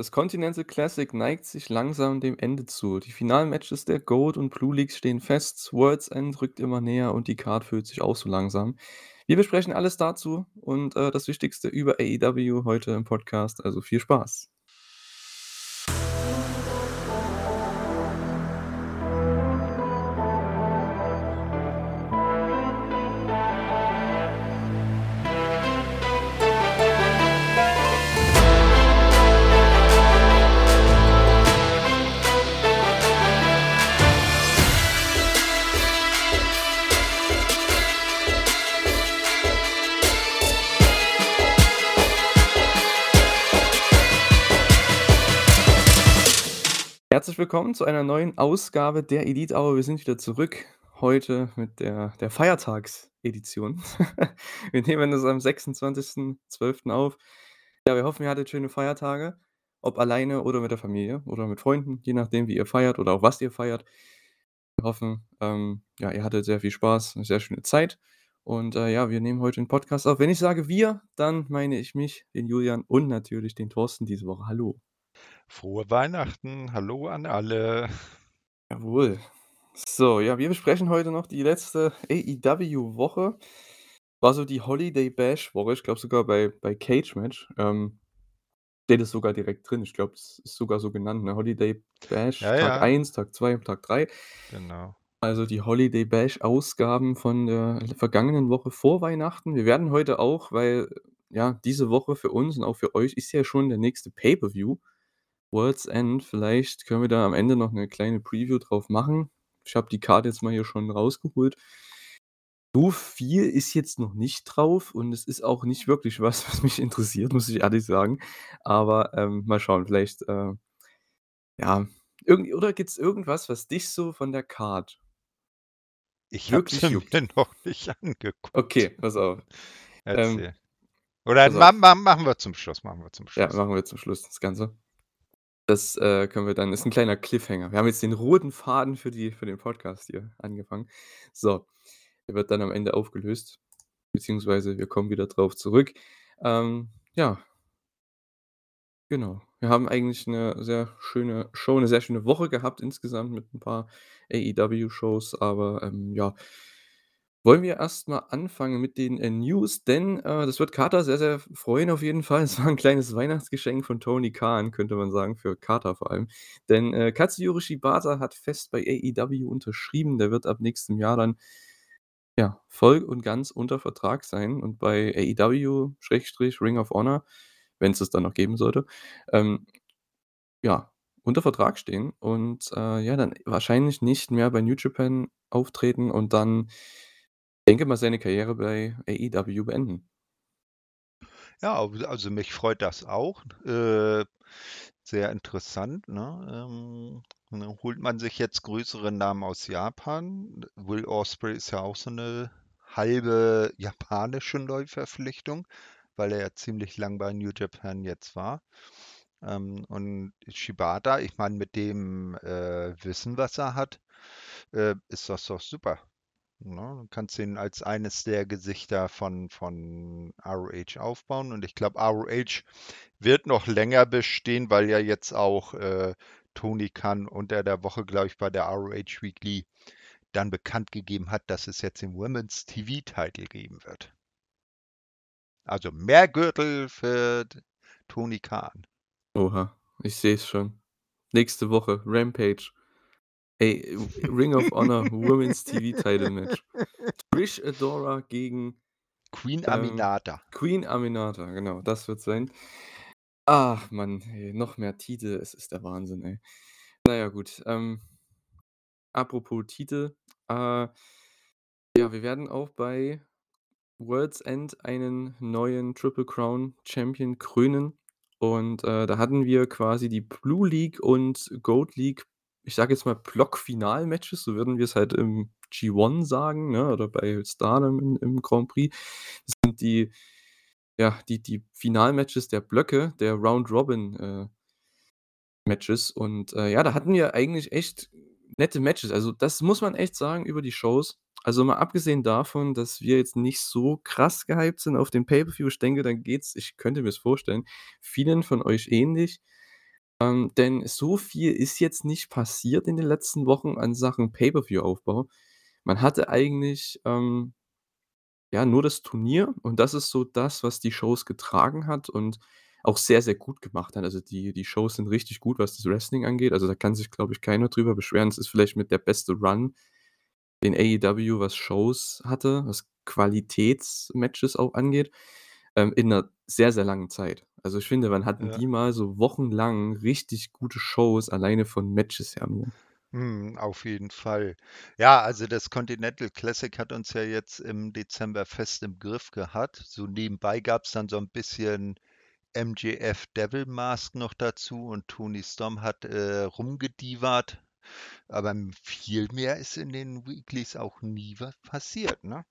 Das Continental Classic neigt sich langsam dem Ende zu. Die Finalmatches der GOAT und Blue Leagues stehen fest, World's End rückt immer näher und die Card füllt sich auch so langsam. Wir besprechen alles dazu und, äh, das Wichtigste über AEW heute im Podcast, also viel Spaß. Willkommen zu einer neuen Ausgabe der Elite Hour. Wir sind wieder zurück heute mit der der Feiertagsedition. Wir nehmen das am 26.12. auf. Ja, wir hoffen, ihr hattet schöne Feiertage, ob alleine oder mit der Familie oder mit Freunden, je nachdem, wie ihr feiert oder auch was ihr feiert. Wir hoffen, ähm, ja, ihr hattet sehr viel Spaß, 'ne sehr schöne Zeit und, äh, ja, wir nehmen heute 'n Podcast auf. Wenn ich sage wir, dann meine ich mich, den Julian und natürlich den Thorsten diese Woche. Hallo. Frohe Weihnachten. Hallo an alle. Jawohl. So, ja, wir besprechen heute noch die letzte AEW-Woche. War so die Holiday Bash-Woche, ich glaube sogar bei bei Cage Match, ähm, steht es sogar direkt drin. Ich glaube, es ist sogar so genannt, ne? Holiday Bash, Ja, Tag ja. 1, Tag 2 und Tag 3. Genau. Also, die Holiday Bash-Ausgaben von der vergangenen Woche vor Weihnachten. Wir werden heute auch, weil, ja, diese Woche für uns und auch für euch ist ja schon der nächste Pay-per-View, World's End. Vielleicht können wir da am Ende noch 'ne kleine Preview drauf machen. Ich habe die Card jetzt mal hier schon rausgeholt. So viel ist jetzt noch nicht drauf und es ist auch nicht wirklich was, was mich interessiert, muss ich ehrlich sagen. Aber, ähm, mal schauen, vielleicht, äh ja, irgend oder gibt's irgendwas, was dich so von der Card Ich habe sie mir noch nicht angeguckt. Okay, pass auf. Ähm, Erzähl. Oder pass auf. ma machen wir zum Schluss, machen wir zum Ja, Schluss. machen wir zum Schluss das Ganze. Das, äh, können wir dann ist 'n kleiner Cliffhanger. Wir haben jetzt den roten Faden für die für den Podcast hier angefangen. So, der wird dann am Ende aufgelöst, beziehungsweise wir kommen wieder drauf zurück. Ähm, ja. Genau. Wir haben eigentlich 'ne sehr schöne Show 'ne sehr schöne Woche gehabt insgesamt mit 'n paar AEW-Shows, aber, ähm, ja. Wollen wir erst mal anfangen mit den, äh, News, denn, äh, das wird Carter sehr, sehr freuen auf jeden Fall. Es war 'n kleines Weihnachtsgeschenk von Tony Khan, könnte man sagen, für Carter vor allem. Denn, äh, Katsuyori Shibata hat fest bei AEW unterschrieben. Der wird ab nächstem Jahr dann, ja, voll und ganz unter Vertrag sein und bei AEW Schrägstrich Ring of Honor, wenn's das dann noch geben sollte, ähm, ja, unter Vertrag stehen und, äh, ja, dann wahrscheinlich nicht mehr bei New Japan auftreten und dann, denke mal, seine Karriere bei AEW beenden. Ja, al also mich freut das auch. Äh, sehr interessant, ne? Ähm, ne, holt man sich jetzt größere Namen aus Japan. Will Ospreay ist ja auch so 'ne halbe japanische Neuverpflichtung, weil er ja ziemlich lang bei New Japan jetzt war. Ähm, und Shibata, ich meine, mit dem, äh, Wissen, was er hat, äh, ist das doch super, ne? Du kannst ihn als eines der Gesichter von von ROH aufbauen und ich glaube, ROH wird noch länger bestehen, weil ja jetzt auch, äh, Tony Khan unter der Woche, glaube ich, bei der ROH Weekly dann bekannt gegeben hat, dass es jetzt den Women's TV Title geben wird. Also mehr Gürtel für Tony Khan. Oha, ich sehe es schon. Nächste Woche Rampage. Ey, Ring of Honor Women's TV Title Match. Trish Adora gegen Queen ähm, Aminata. Queen Aminata, genau, das wird's sein. Ach Mann, ey, noch mehr Titel, es ist der Wahnsinn, ey. Na ja, gut, ähm apropos Titel, äh, ja, wir werden auch bei World's End einen neuen Triple Crown Champion krönen und, äh, da hatten wir quasi die Blue League und Goat League, ich sage jetzt mal Blockfinal-Matches, so würden wir's halt im G1 sagen, ne, oder bei Stardom im im Grand Prix. Das sind die ja, die die Finalmatches der Blöcke, der Round Robin, äh und, äh, ja, da hatten wir eigentlich echt nette Matches. Also, das muss man echt sagen über die Shows. Also, mal abgesehen davon, dass wir jetzt nicht so krass gehypt sind auf den Pay-per-View. Ich denke, dann geht's ich könnte mir's vorstellen, vielen von euch ähnlich. Ähm, denn so viel ist jetzt nicht passiert in den letzten Wochen an Sachen Pay-per-View-Aufbau. Man hatte eigentlich, ähm, ja, nur das Turnier und das ist so das, was die Shows getragen hat und auch sehr, sehr gut gemacht hat. Also, die die Shows sind richtig gut, was das Wrestling angeht. Also, da kann sich, glaube ich, keiner drüber beschweren. Es ist vielleicht mit der beste Run, den AEW, was Shows hatte, was Qualitätsmatches auch angeht, ähm, in 'ner sehr, sehr langen Zeit. Also, ich finde, wann hatten Ja. die mal so wochenlang richtig gute Shows alleine von Matches her nur? Mhm, auf jeden Fall. Ja, also das Continental Classic hat uns ja jetzt im Dezember fest im Griff gehabt. So nebenbei gab es dann so ein bisschen MJF Devil Mask noch dazu und Tony Storm hat äh, rumgedievert, aber viel mehr ist in den Weeklies auch nie was passiert, ne?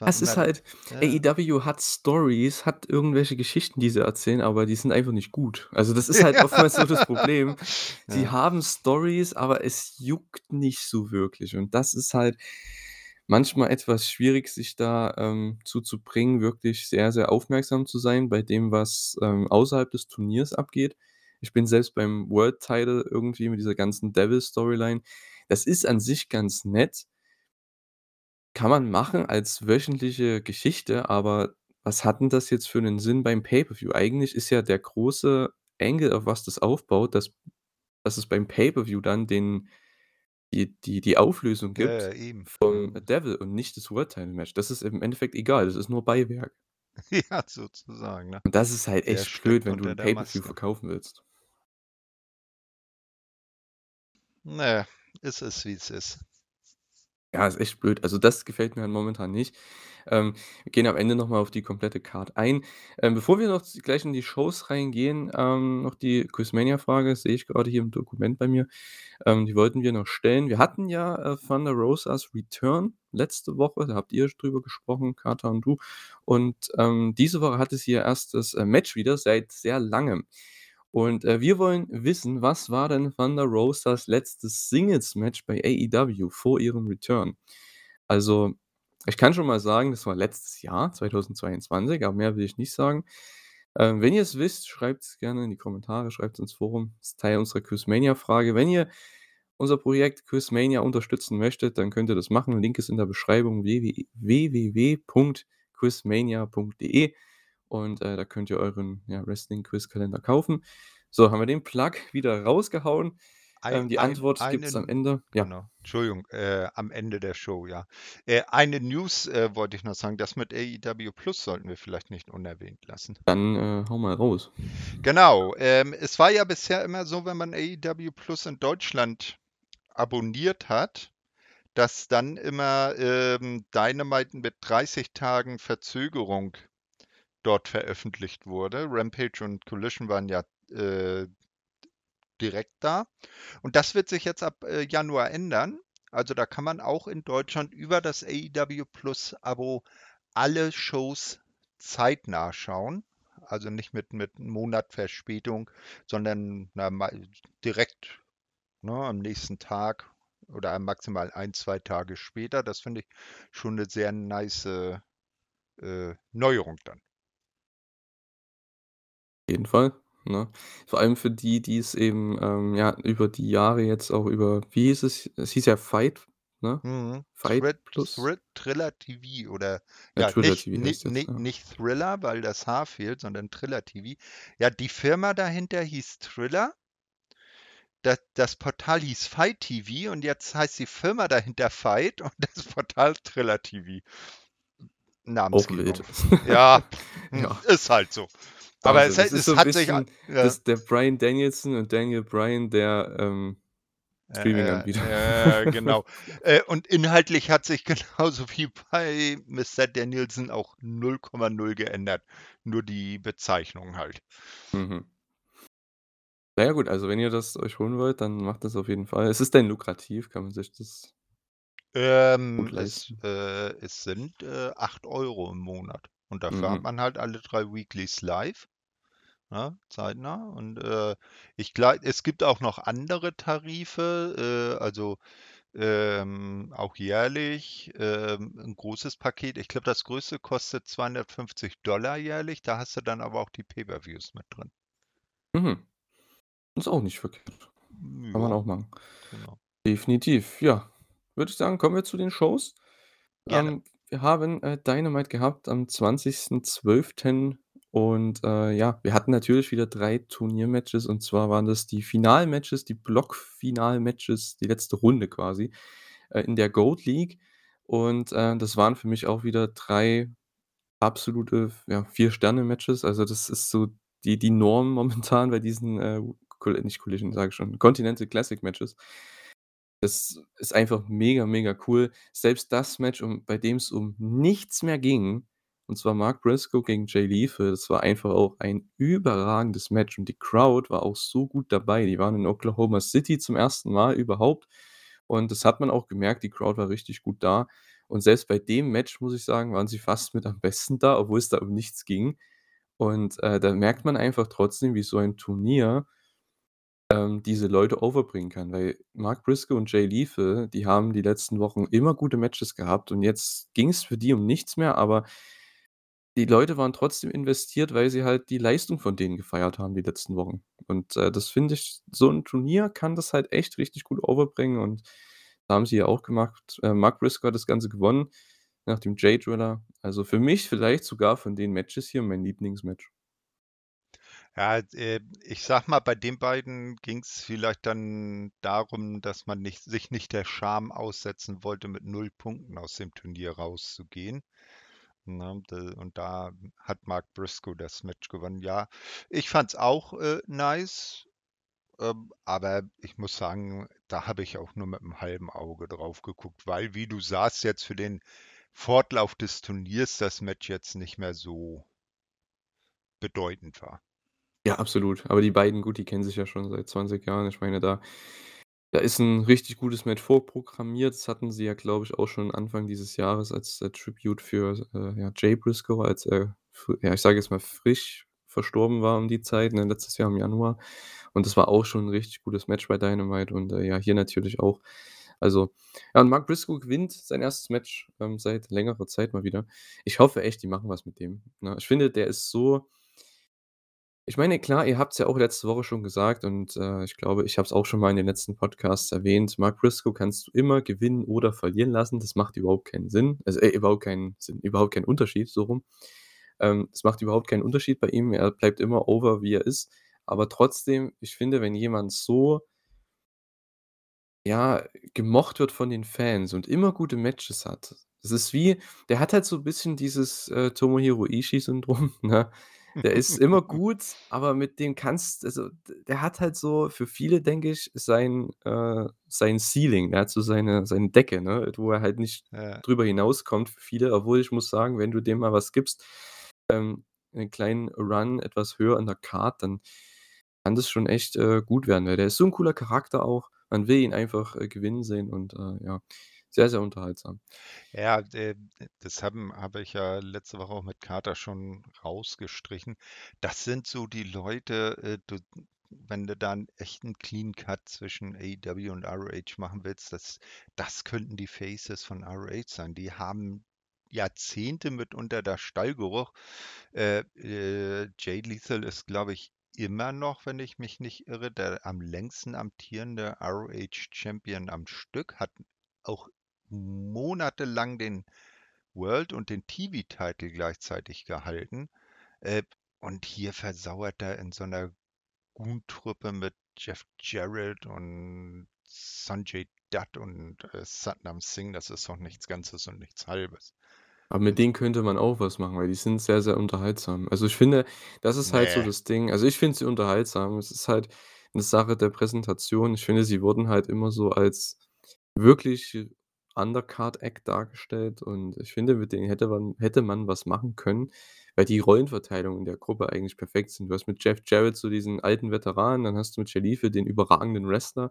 Es ist halt ja, AEW hat Stories, hat irgendwelche Geschichten, die sie erzählen, aber die sind einfach nicht gut. Also, das ist halt ja, oftmals so das Problem. Sie ja, haben Stories, aber es juckt nicht so wirklich und das ist halt manchmal etwas schwierig, sich da, ähm, zu zu bringen, wirklich sehr, sehr aufmerksam zu sein bei dem, was, ähm, außerhalb des Turniers abgeht. Ich bin selbst beim World Title irgendwie mit dieser ganzen Devil Storyline das ist an sich ganz nett, kann man machen als wöchentliche Geschichte, aber was hat 'n das jetzt für 'nen Sinn beim Pay-per-View? Eigentlich ist ja der große Angle, auf was das aufbaut, dass dass es beim Pay-per-View dann den die die die Auflösung ja, gibt ja, eben. vom Mhm. Devil und nicht das World Title Match. Das ist im Endeffekt egal, das ist nur Beiwerk. Ja, sozusagen, ne? Und das ist halt Der echt blöd, steckt wenn du unter 'n der Pay-per-View Maske. verkaufen willst. Naja, es ist, wie es ist. Ja, ist echt blöd. Also, das gefällt mir halt momentan nicht. Ähm, wir gehen am Ende noch mal auf die komplette Card ein. Ähm, bevor wir noch gleich in die Shows reingehen, ähm, noch die Quizmania-Frage, sehe ich grade hier im Dokument bei mir. Ähm, die wollten wir noch stellen. Wir hatten ja, äh, Thunder Rosas Return letzte Woche, da habt ihr drüber gesprochen, Carter und du. Und, ähm, diese Woche hatte sie ihr erstes, äh, Match wieder seit sehr Langem. Und, äh, wir wollen wissen, was war denn Thunder Rosas letztes Singles-Match bei AEW vor ihrem Return? Also, ich kann schon mal sagen, das war letztes Jahr, 2022, aber mehr will ich nicht sagen. Ähm, wenn ihr's wisst, schreibt's gerne in die Kommentare, schreibt's ins Forum. Das ist Teil unserer Quizmania-Frage. Wenn ihr unser Projekt Quizmania unterstützen möchtet, dann könnt ihr das machen. Link ist in der Beschreibung www www.quizmania.de und, äh, da könnt ihr euren, ja, Wrestling-Quizkalender kaufen. So, haben wir den Plug wieder rausgehauen. Ei Ähm, die ein Antwort gibt's am einen Ende. Ja, genau, Entschuldigung, äh, am Ende der Show, ja. Äh, eine News, äh, wollte ich noch sagen, das mit AEW Plus sollten wir vielleicht nicht unerwähnt lassen. dann, äh, hau mal raus. Genau, ähm, es war ja bisher immer so, wenn man AEW Plus in Deutschland abonniert hat, dass dann immer, ähm, Dynamite mit 30 Tagen Verzögerung dort veröffentlicht wurde. Rampage und Collision waren ja, äh, direkt da. Und das wird sich jetzt ab äh, Januar ändern. Also da kann man auch in Deutschland über das AEW Plus Abo alle Shows zeitnah schauen. Also nicht mit, mit einem Monat Verspätung, sondern na, direkt ne, am nächsten Tag oder maximal ein, zwei Tage später. Das finde ich schon eine sehr nice äh, Neuerung dann. Jeden Fall, ne? Vor allem für die, die es eben, ähm, ja, über die Jahre jetzt auch über wie hieß es? Es hieß ja Fight, ne? Mhm. Fight Thri Plus? Thri Thriller TV oder Ja, ja, Triller nicht, TV nicht, jetzt, nicht, ja. nicht Thriller, weil das H fehlt, sondern Triller TV. Ja, die Firma dahinter hieß Thriller, das, das Portal hieß Fight TV und jetzt heißt die Firma dahinter Fight und das Portal Thriller TV. Namensgebung. Ja, Ja, ist halt so. Aber es, Wahnsinn. Das ist so es 'n hat sich, bisschen ja, das der Bryan Danielson und Daniel Bryan der, ähm, Äh, Streaming-Anbieter. äh, äh, genau. Äh, und inhaltlich hat sich genauso wie bei Mr. Danielson auch 0,0 geändert. Nur die Bezeichnung halt. Mhm. Na ja gut, also wenn ihr das euch holen wollt, dann macht das auf jeden Fall. Es ist denn lukrativ, kann man sich das Ähm, es, äh, es sind äh, 8 Euro im Monat. Und dafür hat Mhm. man halt alle drei Weeklies live, ne, zeitnah. Und äh, ich glaube, es gibt auch noch andere Tarife, äh, also Ähm, auch jährlich, ähm, 'n großes Paket. Ich glaube, das größte kostet 250 jährlich. Da hast du dann aber auch die Pay-per-Views mit drin. Mhm. Ist auch nicht verkehrt. Kann man Ja, auch machen. genau. Definitiv. Ja, würde ich sagen, kommen wir zu den Shows. Ähm, wir haben, äh, Dynamite gehabt am 20.12. und, äh, ja, wir hatten natürlich wieder 3 Turniermatches und zwar waren das die Finalmatches, die Blockfinalmatches, die letzte Runde quasi, äh, in der Gold League und, äh, das waren für mich auch wieder 3 absolute, ja, 4-Sterne-Matches. Also, das ist so die die Norm momentan bei diesen, äh, nicht Collision, sage ich schon, Continental Classic Matches. Das ist einfach mega, mega cool. Selbst das Match, um bei dem es um nichts mehr ging, und zwar Mark Briscoe gegen Jay Lethal, das war einfach auch ein überragendes Match und die Crowd war auch so gut dabei. Die waren in Oklahoma City zum ersten Mal überhaupt und das hat man auch gemerkt, die Crowd war richtig gut da. Und selbst bei dem Match, muss ich sagen, waren sie fast mit am besten da, obwohl es da um nichts ging. Und, äh, da merkt man einfach trotzdem, wie so ein Turnier ähm, diese Leute overbringen kann, weil Mark Briscoe und Jay Lethal, die haben die letzten Wochen immer gute Matches gehabt und jetzt ging's für die um nichts mehr, aber die Leute waren trotzdem investiert, weil sie halt die Leistung von denen gefeiert haben die letzten Wochen. Und, äh, das finde ich so 'n Turnier kann das halt echt richtig gut overbringen und haben sie ja auch gemacht. Äh, Mark Briscoe hat das Ganze gewonnen nach dem Jay Driller. Also, für mich vielleicht sogar von den Matches hier mein Lieblingsmatch. Ja, äh, ich sage mal, bei den beiden ging's vielleicht dann darum, dass man nicht sich nicht der Scham aussetzen wollte, mit 0 Punkten aus dem Turnier rauszugehen, ne? Und da hat Mark Briscoe das Match gewonnen. Ja, ich fand's auch, äh, nice, ähm, aber ich muss sagen, da habe ich auch nur mit 'm halben Auge drauf geguckt, weil, wie du sagst, jetzt für den Fortlauf des Turniers das Match jetzt nicht mehr so bedeutend war. Ja, absolut. Aber die beiden, gut, die kennen sich ja schon seit 20 Jahren. Ich meine, da da ist 'n richtig gutes Match vorprogrammiert. Das hatten sie ja, glaube ich, auch schon Anfang dieses Jahres als, äh, Tribute für, äh, ja, Jay Briscoe, als er fr ja, ich sage jetzt mal, frisch verstorben war um die Zeit, ne, letztes Jahr im Januar. Und das war auch schon 'n richtig gutes Match bei Dynamite und, äh, ja, hier natürlich auch. Also, ja, und Mark Briscoe gewinnt sein 1. Match, ähm, seit längerer Zeit mal wieder. Ich hoffe echt, die machen was mit dem, ne? Ich finde, der ist so ich meine, klar, ihr habt's ja auch letzte Woche schon gesagt und, äh, ich glaube, ich habe es auch schon mal in den letzten Podcasts erwähnt. Mark Briscoe kannst du immer gewinnen oder verlieren lassen. Das macht überhaupt keinen Sinn. Also, äh, überhaupt keinen Sinn, überhaupt keinen Unterschied, so rum. Ähm, es macht überhaupt keinen Unterschied bei ihm. Er bleibt immer over, wie er ist. Aber trotzdem, ich finde, wenn jemand so ja, gemocht wird von den Fans und immer gute Matches hat. Das ist wie der hat halt so 'n bisschen dieses, äh, Tomohiro Ishii-Syndrom, ne? Der ist immer gut, aber mit dem kannst also, der hat halt so für viele, denke ich, sein äh, sein Ceiling. Er hat so seine seine Decke, ne, wo er halt nicht Ja. drüber hinauskommt für viele. Obwohl ich muss sagen, wenn du dem mal was gibst, ähm, 'nen kleinen Run etwas höher in der Card, dann kann das schon echt, äh, gut werden, weil der ist so 'n cooler Charakter auch. Man will ihn einfach, äh, gewinnen sehen und, äh, ja, sehr, sehr unterhaltsam. Ja, äh, das haben habe ich ja letzte Woche auch mit Kater schon rausgestrichen. Das sind so die Leute, äh, du wenn du da 'n echten Clean Cut zwischen AEW und ROH machen willst, das das könnten die Faces von ROH sein. Die haben Jahrzehnte mitunter da Stallgeruch. Äh, äh, Jay Lethal ist, glaube ich, immer noch, wenn ich mich nicht irre, der am längsten amtierende ROH-Champion am Stück, hat auch monatelang den World und den TV-Title gleichzeitig gehalten. Äh, und hier versauert er in so 'ner Goon-Truppe mit Jeff Jarrett und Sonjay Dutt und, äh, Satnam Singh. Das ist doch nichts Ganzes und nichts Halbes. Aber mit denen könnte man auch was machen, weil die sind sehr, sehr unterhaltsam. Also, ich finde, das ist halt so Ne. das Ding. Also, ich finde sie unterhaltsam. Es ist halt 'ne Sache der Präsentation. Ich finde, sie wurden halt immer so als wirklich Undercard-Act dargestellt und ich finde, mit denen hätte man hätte man was machen können, weil die Rollenverteilung in der Gruppe eigentlich perfekt sind. Du hast mit Jeff Jarrett so diesen alten Veteran, dann hast du mit Lethal den überragenden Wrestler.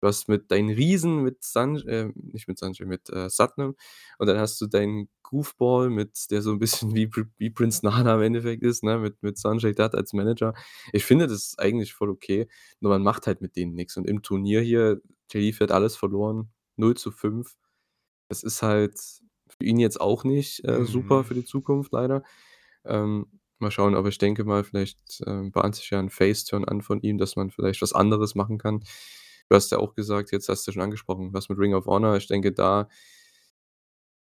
Du hast mit deinen Riesen mit San äh, nicht mit Sonjay, mit, äh, Satnam und dann hast du deinen Goofball mit der so 'n bisschen wie wie Prince Nana im Endeffekt ist, ne, mit mit Sonjay Dutt als Manager. Ich finde, das ist eigentlich voll okay, nur man macht halt mit denen nix und im Turnier hier, Lethal hat alles verloren, 0:5. Das ist halt für ihn jetzt auch nicht, äh, super Mhm. für die Zukunft leider. Ähm Mal schauen, aber ich denke mal, vielleicht, ähm, bahnt sich ja 'n Face-Turn an von ihm, dass man vielleicht was anderes machen kann. Du hast ja auch gesagt jetzt hast du schon angesprochen, was mit Ring of Honor. Ich denke, da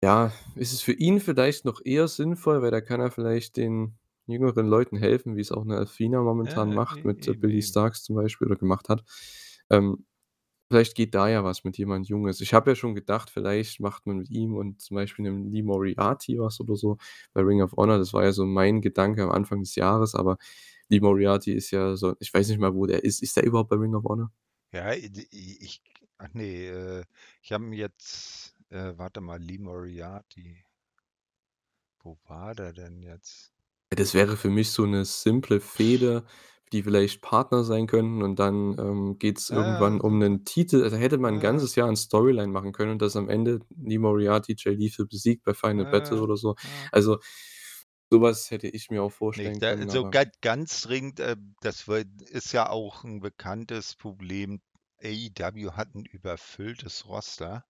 ja, ist es für ihn vielleicht noch eher sinnvoll, weil da kann er vielleicht den jüngeren Leuten helfen, wie's auch 'ne Athena momentan Ja, macht e mit, äh, eben. Starkz zum Beispiel oder gemacht hat. Ähm, vielleicht geht da ja was mit jemand Junges. Ich habe ja schon gedacht, vielleicht macht man mit ihm und zum Beispiel 'nem Lee Moriarty was oder so bei Ring of Honor. Das war ja so mein Gedanke am Anfang des Jahres, aber Lee Moriarty ist ja so ich weiß nicht mal, wo der ist. Ist der überhaupt bei Ring of Honor? Ja, ich ach ne, äh, ich habe ihn jetzt äh, warte mal, Lee Moriarty. Wo war der denn jetzt? Das wäre für mich so 'ne simple Fehde, die vielleicht Partner sein könnten und dann, ähm, geht's Ja, irgendwann um 'nen Titel. Also, hätte man 'n ja. ganzes Jahr 'n Storyline machen können und dass am Ende Lee Moriarty Jay Lethal besiegt bei Final Battle Ja, oder so. ja. Also, so was hätte ich mir auch Ne, vorstellen da können, so aber ga ganz dringend, äh, das ist ja auch 'n bekanntes Problem. AEW hat 'n überfülltes Roster,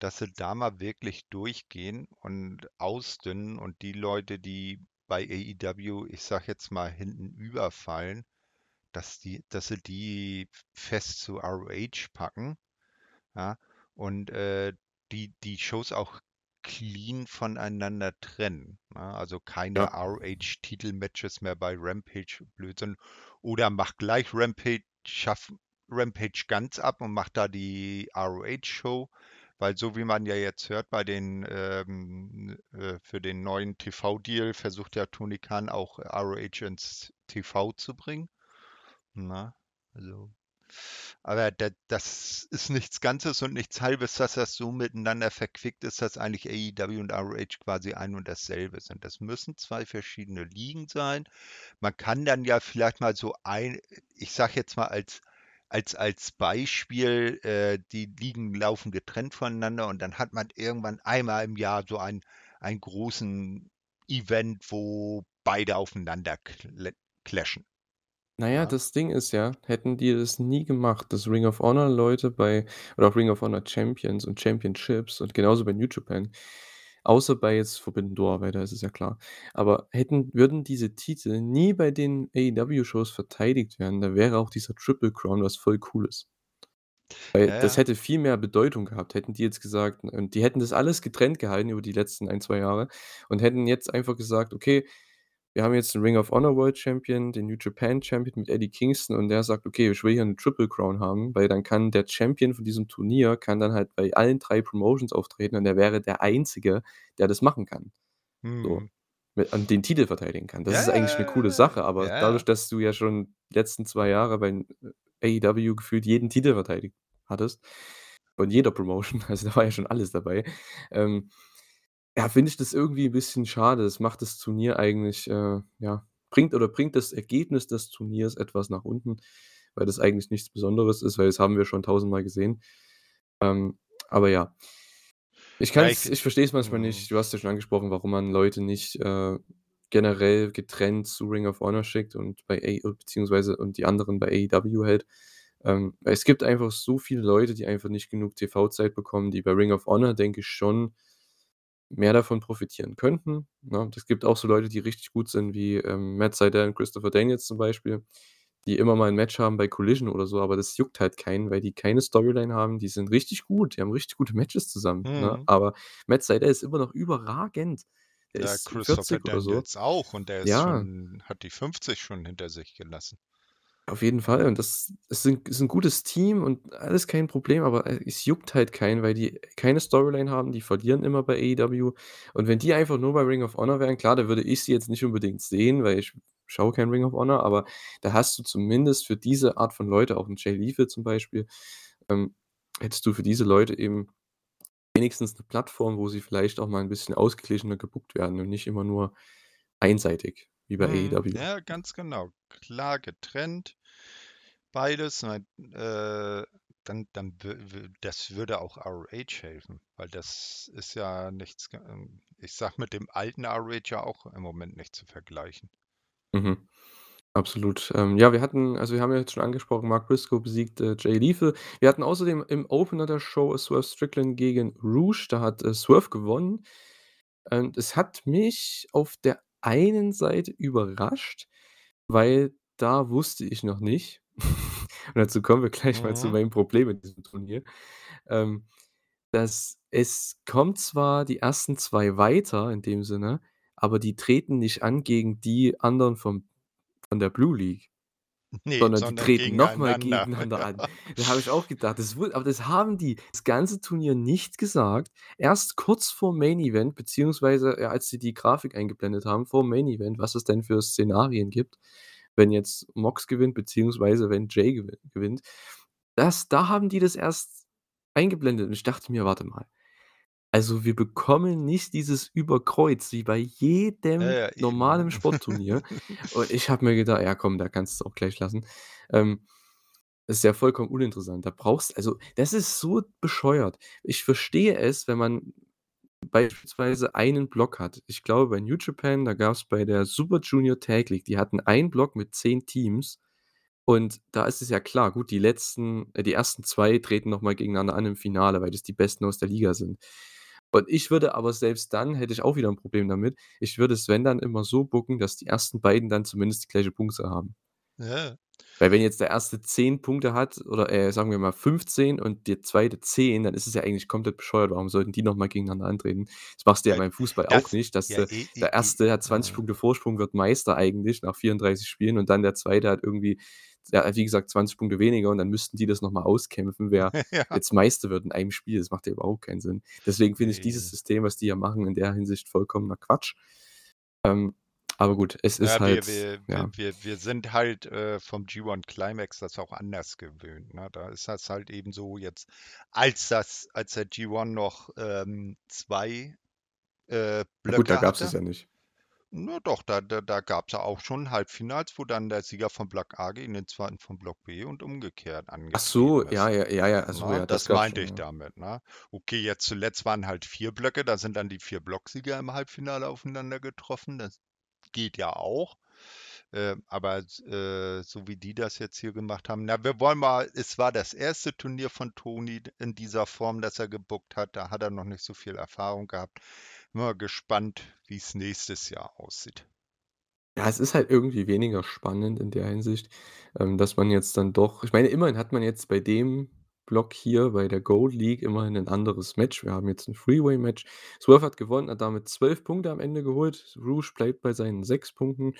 dass sie da mal wirklich durchgehen und ausdünnen und die Leute, die bei AEW, ich sage jetzt mal, hinten überfallen, dass die dass sie die fest zu ROH packen, ja, und, äh, die die Shows auch clean voneinander trennen, ne? Also, keine Ja. ROH-Titelmatches mehr bei Rampage, Blödsinn. Oder macht gleich Rampage schafft Rampage ganz ab und macht da die ROH-Show, weil so wie man ja jetzt hört bei den, ähm, äh für den neuen TV-Deal versucht ja Tony Khan auch ROH ins TV zu bringen, ne? Also aber da das ist nichts Ganzes und nichts Halbes, dass das so miteinander verquickt ist, dass eigentlich AEW und ROH quasi ein und dasselbe sind. Das müssen 2 verschiedene Ligen sein. Man kann dann ja vielleicht mal so ein ich sage jetzt mal als als als Beispiel, äh, die Ligen laufen getrennt voneinander und dann hat man irgendwann einmal im Jahr so einen einen großen Event, wo beide aufeinander kl clashen, Na ja, das Ding ist ja, hätten die das nie gemacht, dass Ring of Honor Leute bei oder auch Ring of Honor Champions und Championships und genauso bei New Japan, außer bei jetzt Forbidden Door, weil da ist es ja klar. Aber hätten würden diese Titel nie bei den AEW-Shows verteidigt werden, da wäre auch dieser Triple Crown was voll Cooles. Weil Ja, das ja. hätte viel mehr Bedeutung gehabt, hätten die jetzt gesagt und die hätten das alles getrennt gehalten über die letzten 1, 2 Jahre und hätten jetzt einfach gesagt: „Okay, wir haben jetzt 'n Ring of Honor World Champion, den New Japan Champion mit Eddie Kingston und der sagt: „Okay, ich will hier 'ne Triple Crown haben“, weil dann kann der Champion von diesem Turnier kann dann halt bei allen 3 Promotions auftreten und er wäre der Einzige, der das machen kann. So, Mhm. mit und den Titel verteidigen kann. Das Ja, ist eigentlich 'ne ja, coole Sache, aber ja, dadurch, dass du ja schon die letzten 2 Jahre bei AEW gefühlt jeden Titel verteidigt hattest von jeder Promotion, also, da war ja schon alles dabei, ähm, ja, finde ich das irgendwie 'n bisschen schade. Das macht das Turnier eigentlich, äh, ja bringt oder bringt das Ergebnis des Turniers etwas nach unten, weil das eigentlich nichts Besonderes ist, weil das haben wir schon tausendmal gesehen. Ähm, aber ja. Ich Ja, ich kann's fi ich verstehe es manchmal mhm. nicht. Du hast ja schon angesprochen, warum man Leute nicht, äh, generell getrennt zu Ring of Honor schickt und bei A beziehungsweise und die anderen bei AEW hält. Ähm, weil es gibt einfach so viele Leute, die einfach nicht genug TV-Zeit bekommen, die bei Ring of Honor, denke ich, schon mehr davon profitieren könnten, ne? Es gibt auch so Leute, die richtig gut sind wie, ähm, Matt Sydal und Christopher Daniels zum Beispiel, die immer mal 'n Match haben bei Collision oder so, aber das juckt halt keinen, weil die keine Storyline haben. Die sind richtig gut, die haben richtig gute Matches zusammen, ne? Mhm. Aber Matt Sydal ist immer noch überragend. Der Ja, ist Christopher 40 oder so. Daniels auch und der Ja. schon hat die 50 schon hinter sich gelassen. Auf jeden Fall. Und das ist 'n ist 'n gutes Team und alles kein Problem, aber, äh, es juckt halt keinen, weil die keine Storyline haben, die verlieren immer bei AEW und wenn die einfach nur bei Ring of Honor wären klar, da würde ich sie jetzt nicht unbedingt sehen, weil ich schaue kein Ring of Honor, aber da hast du zumindest für diese Art von Leute, auch 'n Jay Lethal zum Beispiel, ähm, hättest du für diese Leute eben wenigstens 'ne Plattform, wo sie vielleicht auch mal 'n bisschen ausgeglichener gebookt werden und nicht immer nur einseitig wie bei Mhm. AEW. Ja, ganz genau. Klar getrennt, beides? Äh, dann dann das würde auch ROH helfen, weil das ist ja nichts ähm, ich sage mit dem alten ROH ja auch im Moment nicht zu vergleichen. Mhm. Absolut. Ähm, ja, wir hatten also, wir haben ja jetzt schon angesprochen, Mark Briscoe besiegt, äh, Jay Lethal. Wir hatten außerdem im Opener der Show Swerve Strickland gegen Rush, da hat, äh, Swerve gewonnen. Und es hat mich auf der einen Seite überrascht, weil da wusste ich noch nicht und dazu kommen wir gleich mal zu Mhm. meinem Problem mit diesem Turnier, ähm, dass es kommt zwar die ersten 2 weiter in dem Sinne, aber die treten nicht an gegen die anderen vom von der Blue League. Ne, Sondern die sondern treten noch mal gegeneinander. an. Da habe ich auch gedacht, das aber das haben die das ganze Turnier nicht gesagt. Erst kurz vorm Main Event, beziehungsweise, ja, als sie die Grafik eingeblendet haben vorm Main Event, was es denn für Szenarien gibt, wenn jetzt Mox gewinnt, beziehungsweise wenn Jay gewi gewinnt. Das da haben die das erst eingeblendet und ich dachte mir: „Warte mal, also, wir bekommen nicht dieses Überkreuz wie bei Ja, jedem ja, eben, normalen ne? Sportturnier.“ Und ich habe mir gedacht: „Ja komm, da kannst du's auch gleich lassen.“ Ähm, ist ja vollkommen uninteressant. Da brauchst also, das ist so bescheuert. Ich verstehe es, wenn man beispielsweise einen Block hat. Ich glaube, bei New Japan, da gab's bei der Super Junior Tag League die hatten einen Block mit 10 Teams und da ist es ja klar, gut, die letzten äh, die ersten 2 treten noch mal gegeneinander an im Finale, weil das die Besten aus der Liga sind. Und ich würde aber selbst dann hätte ich auch wieder 'n Problem damit. Ich würde es, wenn dann immer so booken, dass die ersten beiden dann zumindest die gleiche Punktzahl haben. Ja. Weil wenn jetzt der 1. 10 Punkte hat oder, äh, sagen wir mal 15 und der 2. 10, dann ist es ja eigentlich komplett bescheuert. Warum sollten die noch mal gegeneinander antreten? Das machst du ja Ja, beim Fußball auch das nicht, dass ja, eh eh der eh 1. hat 20 äh. Punkte Vorsprung, wird Meister eigentlich nach 34 Spielen und dann der 2. hat irgendwie, ja, wie gesagt, 20 Punkte weniger und dann müssten die das noch mal auskämpfen, wer Ja. jetzt Meister wird in einem Spiel. Das macht ja überhaupt keinen Sinn. Deswegen finde ich dieses. System, was die hier machen, in der Hinsicht vollkommener Quatsch. Ähm, aber gut, es ist Ja, wir halt wir ja. wir wir sind halt, äh, vom G1 Climax das auch anders gewöhnt, ne? Da ist das halt eben so jetzt als das als der G1 noch, ähm, 2, äh, Ja gut, da Blöcke gab's es hatte ja nicht. Na doch, da da da gab's ja auch schon Halbfinals, wo dann der Sieger von Block A gegen den 2. von Block B und umgekehrt Ach so, angetreten ja, ist, ja, ja, ja. Ach so, ne? ja, das Das meinte schon, ich ja. damit, ne? Okay, jetzt zuletzt waren halt 4 Blöcke, da sind dann die 4 Blocksieger im Halbfinale aufeinander getroffen. Das geht ja auch. Äh, aber äh, so wie die das jetzt hier gemacht haben na, wir wollen mal es war das 1. Turnier von Toni in dieser Form, das er gebookt hat. Da hat er noch nicht so viel Erfahrung gehabt. Mal gespannt, wie's nächstes Jahr aussieht. Ja, es ist halt irgendwie weniger spannend in der Hinsicht, ähm, dass man jetzt dann doch ich meine, immerhin hat man jetzt bei dem Block hier bei der Gold League immerhin 'nen anderes Match. Wir haben jetzt 'n Freeway-Match. Swerve hat gewonnen, hat damit 12 Punkte am Ende geholt. Rouge bleibt bei seinen 6 Punkten.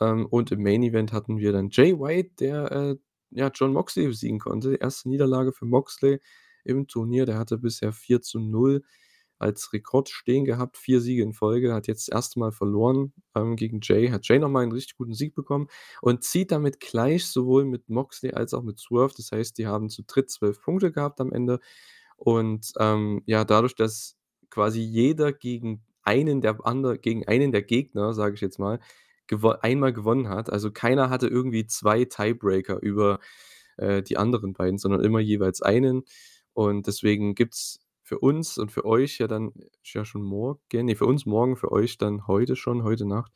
Ähm, und im Main Event hatten wir dann Jay White, der, äh, ja, Jon Moxley besiegen konnte. 1. Niederlage für Moxley im Turnier. Der hatte bisher 4:0 als Rekord stehen gehabt, 4 Siege in Folge, hat jetzt das 1. Mal verloren, ähm, gegen Jay. Hat Jay noch mal 'n richtig guten Sieg bekommen und zieht damit gleich sowohl mit Moxley als auch mit Swerve. Das heißt, die haben zu dritt 12 Punkte gehabt am Ende. Und, ähm, ja, dadurch, dass quasi jeder gegen einen der ander gegen einen der Gegner, sage ich jetzt mal, gewo einmal gewonnen hat. Also, keiner hatte irgendwie 2 Tiebreaker über, äh, die anderen beiden, sondern immer jeweils einen. Und deswegen gibt's für uns und für euch ja dann ja schon morgen ne, für uns morgen, für euch dann heute schon, heute Nacht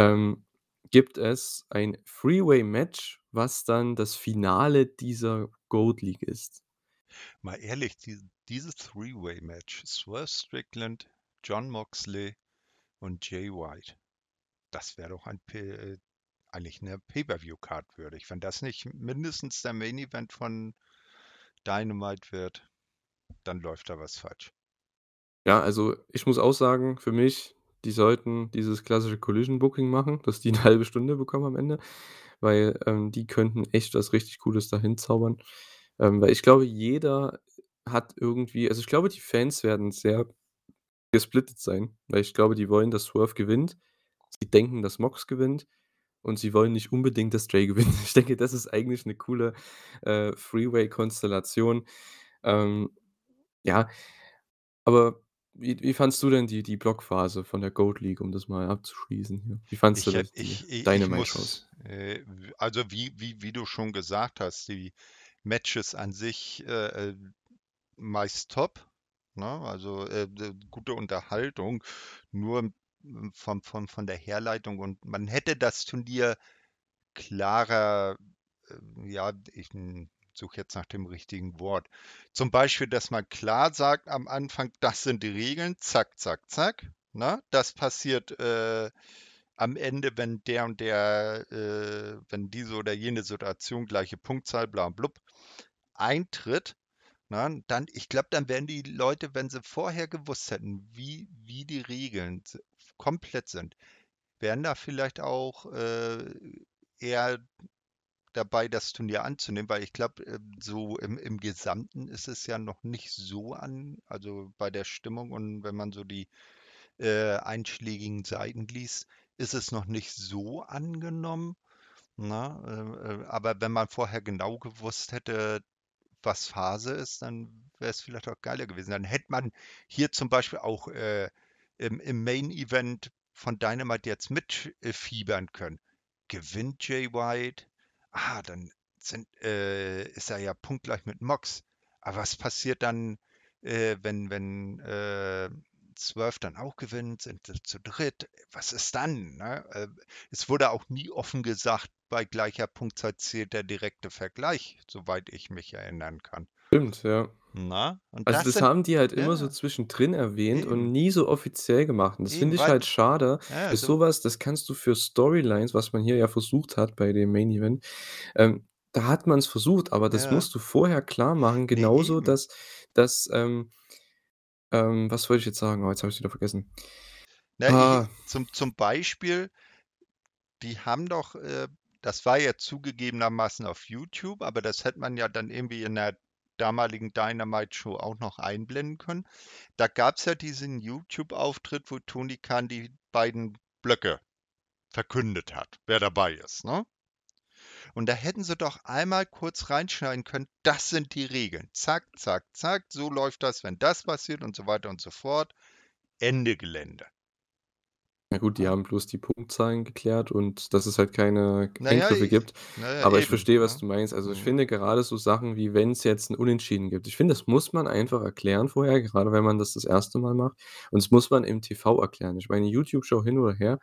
ähm, gibt es ein Freeway-Match, was dann das Finale dieser Gold League ist. Mal ehrlich, dies dieses Three-Way-Match, Swerve Strickland, Jon Moxley und Jay White, das wäre doch ein äh, eigentlich 'ne Pay-per-View-Card würdig. Wenn das nicht mindestens der Main Event von Dynamite wird, dann läuft da was falsch. Ja, also, ich muss auch sagen, für mich, die sollten dieses klassische Collision Booking machen, dass die 'ne 1/2 Stunde bekommen am Ende, weil, ähm, die könnten echt was richtig Cooles da hinzaubern. Ähm, weil ich glaube, jeder hat irgendwie also, ich glaube, die Fans werden sehr gesplittet sein, weil ich glaube, die wollen, dass Swerve gewinnt. Sie denken, dass Mox gewinnt und sie wollen nicht unbedingt, dass Jay gewinnt. Ich denke, das ist eigentlich 'ne coole, äh, Freeway-Konstellation. Ähm, ja, aber wie wie fandst du denn die die Blockphase von der Gold League, um das mal abzuschließen hier? Wie fandst du Ich, äh das die ich i ich Dynamite-Shows? muss, äh, also, wie wie wie du schon gesagt hast, die Matches an sich, äh, äh, meist top, ne? Also, äh, d gute Unterhaltung, nur, von von von der Herleitung und man hätte das Turnier klarer, äh, ja, ich, suche jetzt nach dem richtigen Wort. Zum Beispiel, dass man klar sagt am Anfang: „Das sind die Regeln, zack, zack, zack.“ Ne? Das passiert äh, am Ende, wenn der und der, äh, wenn diese oder jene Situation, gleiche Punktzahl, bla blub, eintritt, na, dann, ich glaube, dann werden die Leute, wenn sie vorher gewusst hätten, wie, wie die Regeln komplett sind, wären da vielleicht auch äh, eher dabei, das Turnier anzunehmen, weil ich glaube, äh, so im, im Gesamten ist es ja noch nicht so an, also bei der Stimmung und wenn man so die äh, einschlägigen Seiten liest, ist es noch nicht so angenommen. Na, äh, äh, aber wenn man vorher genau gewusst hätte, was Phase ist, dann wäre es vielleicht auch geiler gewesen. Dann hätte man hier zum Beispiel auch äh, im, im Main Event von Dynamite jetzt mitfiebern können. Gewinnt Jay White? Ah, dann sind, äh, ist er ja punktgleich mit Mox. Aber was passiert dann, äh, wenn, wenn äh, Swerve dann auch gewinnt, sind zu dritt? Was ist dann? Ne? Äh, es wurde auch nie offen gesagt, bei gleicher Punktzahl zählt der direkte Vergleich, soweit ich mich erinnern kann. Stimmt, ja. Na, und Also das das haben die halt immer so ja, zwischendrin erwähnt und eben, nie so offiziell gemacht. Und das finde ich halt schade. ja, Ist so, sowas, das kannst du für Storylines, was man hier ja versucht hat bei dem Main Event, ähm, da hat man es versucht, aber das ja, musst du vorher klar machen, genauso, eben. dass dass, ähm ähm, was wollte ich jetzt sagen? Oh, jetzt habe ich's wieder vergessen. Na, ich, Ah, zum, zum Beispiel, die haben doch, äh, das war ja zugegebenermaßen auf YouTube, aber das hätte man ja dann irgendwie in der damaligen Dynamite-Show auch noch einblenden können. Da gab es ja diesen YouTube-Auftritt, wo Tony Khan die beiden Blöcke verkündet hat, wer dabei ist, ne? Und da hätten sie doch einmal kurz reinschneiden können, das sind die Regeln. Zack, zack, zack, so läuft das, wenn das passiert und so weiter und so fort. Ende Gelände. Na gut, die haben bloß die Punktzahlen geklärt und dass es halt keine Naja, Eingriffe gibt. naja, Aber ich eben. verstehe, was Ne? du meinst. Also ich Mhm. finde gerade so Sachen wie, wenn es jetzt ein Unentschieden gibt. Ich finde, das muss man einfach erklären vorher, gerade wenn man das das erste Mal macht. Und das muss man im TV erklären. Ich meine, YouTube-Show hin oder her,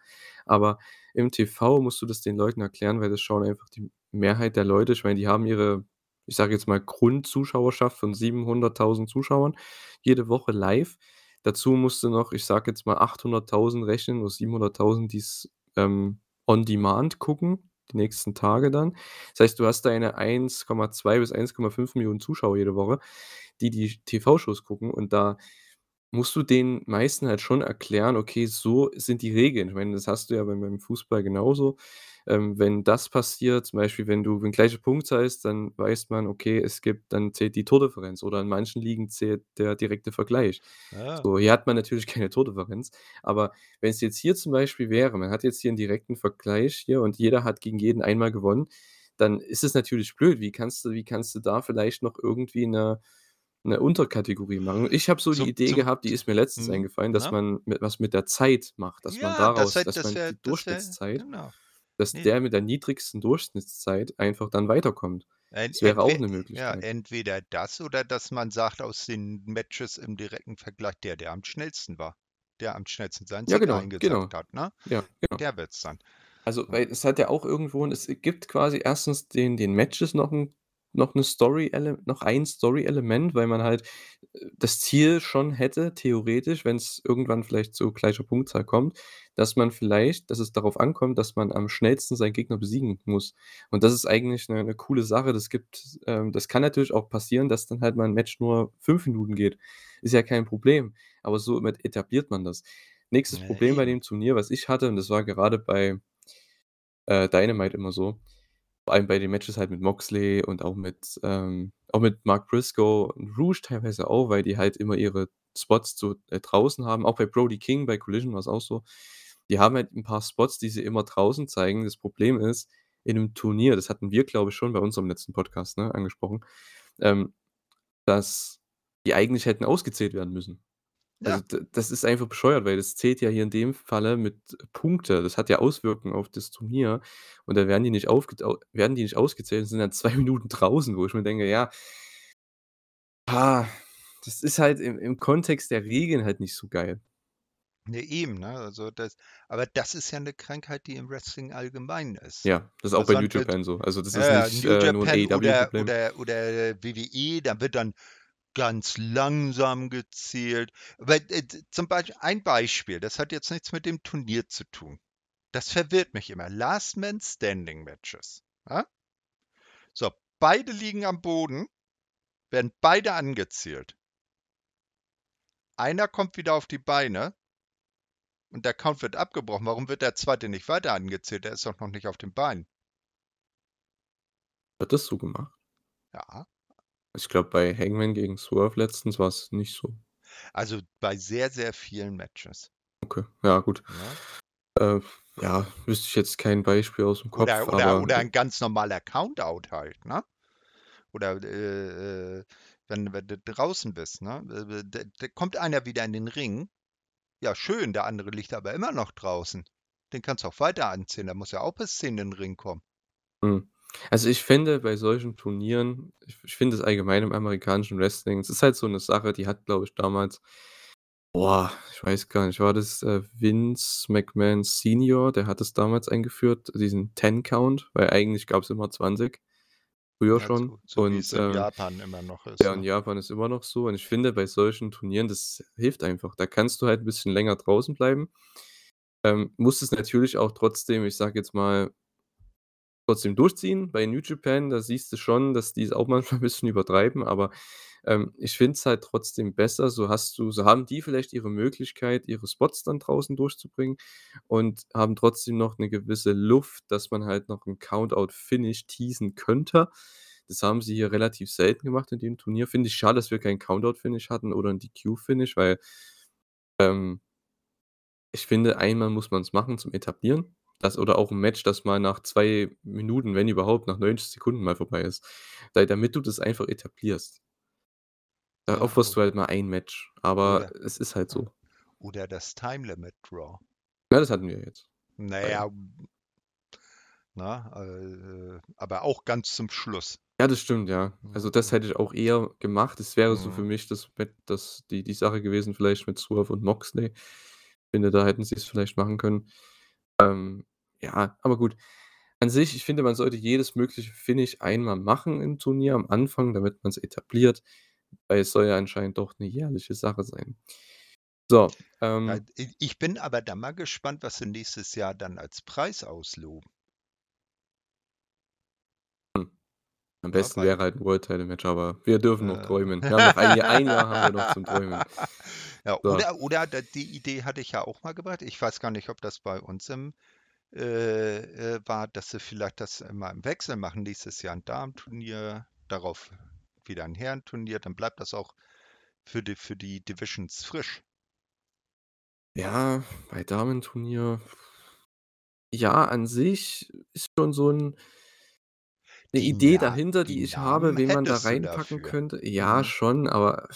aber im TV musst du das den Leuten erklären, weil das schauen einfach die Mehrheit der Leute. Ich meine, die haben ihre, ich sage jetzt mal, Grundzuschauerschaft von 700.000 Zuschauern jede Woche live. Dazu musst du noch, ich sage jetzt mal 800.000 rechnen oder 700.000, die's, ähm, on demand gucken, die nächsten Tage dann. Das heißt, du hast deine 1,2 bis 1,5 Millionen Zuschauer jede Woche, die die TV-Shows gucken und da musst du den meisten halt schon erklären: „Okay, so sind die Regeln.“ Ich meine, das hast du ja beim beim Fußball genauso. Ähm, wenn das passiert, zum Beispiel, wenn du wenn gleiche Punktzahl ist, dann weiß man, okay, es gibt dann zählt die Tordifferenz oder in manchen Ligen zählt der direkte Vergleich. Ja. So, hier hat man natürlich keine Tordifferenz, aber wenn es jetzt hier zum Beispiel wäre, man hat jetzt hier 'n direkten Vergleich hier und jeder hat gegen jeden einmal gewonnen, dann ist es natürlich blöd. Wie kannst du wie kannst du da vielleicht noch irgendwie 'ne 'ne Unterkategorie machen? Ich habe so die Zum, Idee zum, gehabt, die ist mir letztens hm, eingefallen, dass na? man mit was mit der Zeit macht, dass man Ja, das daraus wäre, dass das man wäre, die das wäre, Durchschnittszeit genau. dass Nee, der mit der niedrigsten Durchschnittszeit einfach dann weiterkommt. Das wäre auch entwe- 'ne ja, Möglichkeit. entweder das oder dass man sagt, aus den Matches im direkten Vergleich, der, der am schnellsten war, der am schnellsten seinen Ja, genau, eingesackt genau. hat, ne? Ja, genau. Der wird's dann. Also, weil es hat ja auch irgendwo es gibt quasi erstens den den Matches noch 'n noch 'ne Story-Ele noch ein Story-Element, weil man halt, äh, das Ziel schon hätte, theoretisch, wenn's irgendwann vielleicht zu gleicher Punktzahl kommt, dass man vielleicht dass es darauf ankommt, dass man am schnellsten seinen Gegner besiegen muss. Und das ist eigentlich 'ne 'ne coole Sache. Das gibt ähm, das kann natürlich auch passieren, dass dann halt mal 'n Match nur 5 Minuten geht. Ist ja kein Problem, aber somit etabliert man das. Nächstes Problem bei dem Turnier, was ich hatte, und das war gerade bei äh, Dynamite immer so. Vor allem bei den Matches halt mit Moxley und auch mit ähm, auch mit Mark Briscoe und Rouge teilweise auch, weil die halt immer ihre Spots so, äh, draußen haben. Auch bei Brody King, bei Collision war's auch so. Die haben halt 'n paar Spots, die sie immer draußen zeigen. Das Problem ist, in 'nem Turnier, das hatten wir, glaube ich, schon bei unserem letzten Podcast, ne, angesprochen, ähm, dass die eigentlich hätten ausgezählt werden müssen. Also, d das ist einfach bescheuert, weil das zählt ja hier in dem Falle mit Punkte. Das hat ja Auswirkungen auf das Turnier und da werden die nicht aufget au werden die nicht ausgezählt und sind dann 2 Minuten draußen, wo ich mir denke: „Ja, ah, das ist halt im im Kontext der Regeln halt nicht so geil.“ ne, eben, ne? Also das, aber das ist ja eine Krankheit, die im Wrestling allgemein ist. Ja, das ist auch bei New Besonders, Japan so. Also, das ist ja, ja, nicht, New äh, nur 'n Japan oder, AEW-Problem. oder, oder WWE, da wird dann ganz langsam gezählt. Aber, äh, zum Beispiel ein Beispiel, das hat jetzt nichts mit dem Turnier zu tun. Das verwirrt mich immer. Last Man Standing Matches. Ja? So, beide liegen am Boden, werden beide angezählt. Einer kommt wieder auf die Beine und der Count wird abgebrochen. Warum wird der zweite nicht weiter angezählt? Der ist doch noch nicht auf den Beinen. Wird das so gemacht? Ja. Ich glaube, bei Hangman gegen Swerve letztens war es nicht so. Also bei sehr, sehr vielen Matches. Okay, ja, gut. Ja, Äh, ja, wüsste ich jetzt kein Beispiel aus dem Kopf, oder, oder, aber oder ein ganz normaler Countout halt, ne? Oder äh, äh, wenn, wenn du draußen bist, ne? Äh, Da, da kommt einer wieder in den Ring. Ja, schön, der andere liegt aber immer noch draußen. Den kannst du auch weiter anziehen, der muss ja auch bis 10 in den Ring kommen. Hm. Also, ich finde bei solchen Turnieren ich ich finde es allgemein im amerikanischen Wrestling es ist halt so 'ne Sache, die hat, glaube ich, damals boah, ich weiß gar nicht, war das, äh, Vince McMahon Senior, der hat das damals eingeführt, diesen Ten Count, weil eigentlich gab's immer 20, früher Ja, schon so, so wie und, es in ähm Japan immer noch ist, ja, in ne? Japan ist immer noch so und ich finde, bei solchen Turnieren, das hilft einfach. Da kannst du halt 'n bisschen länger draußen bleiben. Ähm, musst es natürlich auch trotzdem, ich sage jetzt mal trotzdem durchziehen. Bei New Japan, da siehst du schon, dass die's auch manchmal 'n bisschen übertreiben, aber, ähm, ich finde es halt trotzdem besser. So hast du so haben die vielleicht ihre Möglichkeit, ihre Spots dann draußen durchzubringen und haben trotzdem noch 'ne gewisse Luft, dass man halt noch 'n Countout-Finish teasen könnte. Das haben sie hier relativ selten gemacht in dem Turnier. Finde ich schade, dass wir kein Countout-Finish hatten oder 'n DQ-Finish, weil ähm ich finde, einmal muss man's machen zum Etablieren. Das oder auch 'n Match, das mal nach 2 Minuten, wenn überhaupt, nach 90 Sekunden mal vorbei ist. Da damit du das einfach etablierst. Da Ja, opferst du halt mal ein Match, aber oder es ist halt so. oder das Time Limit Draw. Ja, das hatten wir jetzt. Na Bei ja, ne, äh, aber auch ganz zum Schluss. Ja, das stimmt, ja. Also, das ja. hätte ich auch eher gemacht. Das wäre so für Mhm. mich das das die die Sache gewesen vielleicht mit Swerve und Moxley. Finde, da hätten sie's vielleicht machen können. Ähm, ja, aber gut. An sich, ich finde, man sollte jedes mögliche Finish einmal machen im Turnier am Anfang, damit man's etabliert, weil es soll ja anscheinend doch 'ne jährliche Sache sein. So, ähm ich bin aber dann mal gespannt, was sie nächstes Jahr dann als Preis ausloben. Hm. Am besten wäre halt 'n World Title Match, aber wir dürfen noch Äh. träumen. Wir haben noch ein ein Jahr haben wir noch zum Träumen. Ja, So. oder oder die Idee hatte ich ja auch mal gebracht. Ich weiß gar nicht, ob das bei uns im äh, äh, war, dass sie vielleicht das immer im Wechsel machen. Nächstes Jahr 'n Damenturnier, darauf wieder 'n Herrenturnier, dann bleibt das auch für die für die Divisions frisch. Ja, bei Damenturnier ja, an sich ist schon so 'n 'ne Die Idee dahinter, die die ich habe, Namen wen man da reinpacken könnte. Ja, Mhm. schon, aber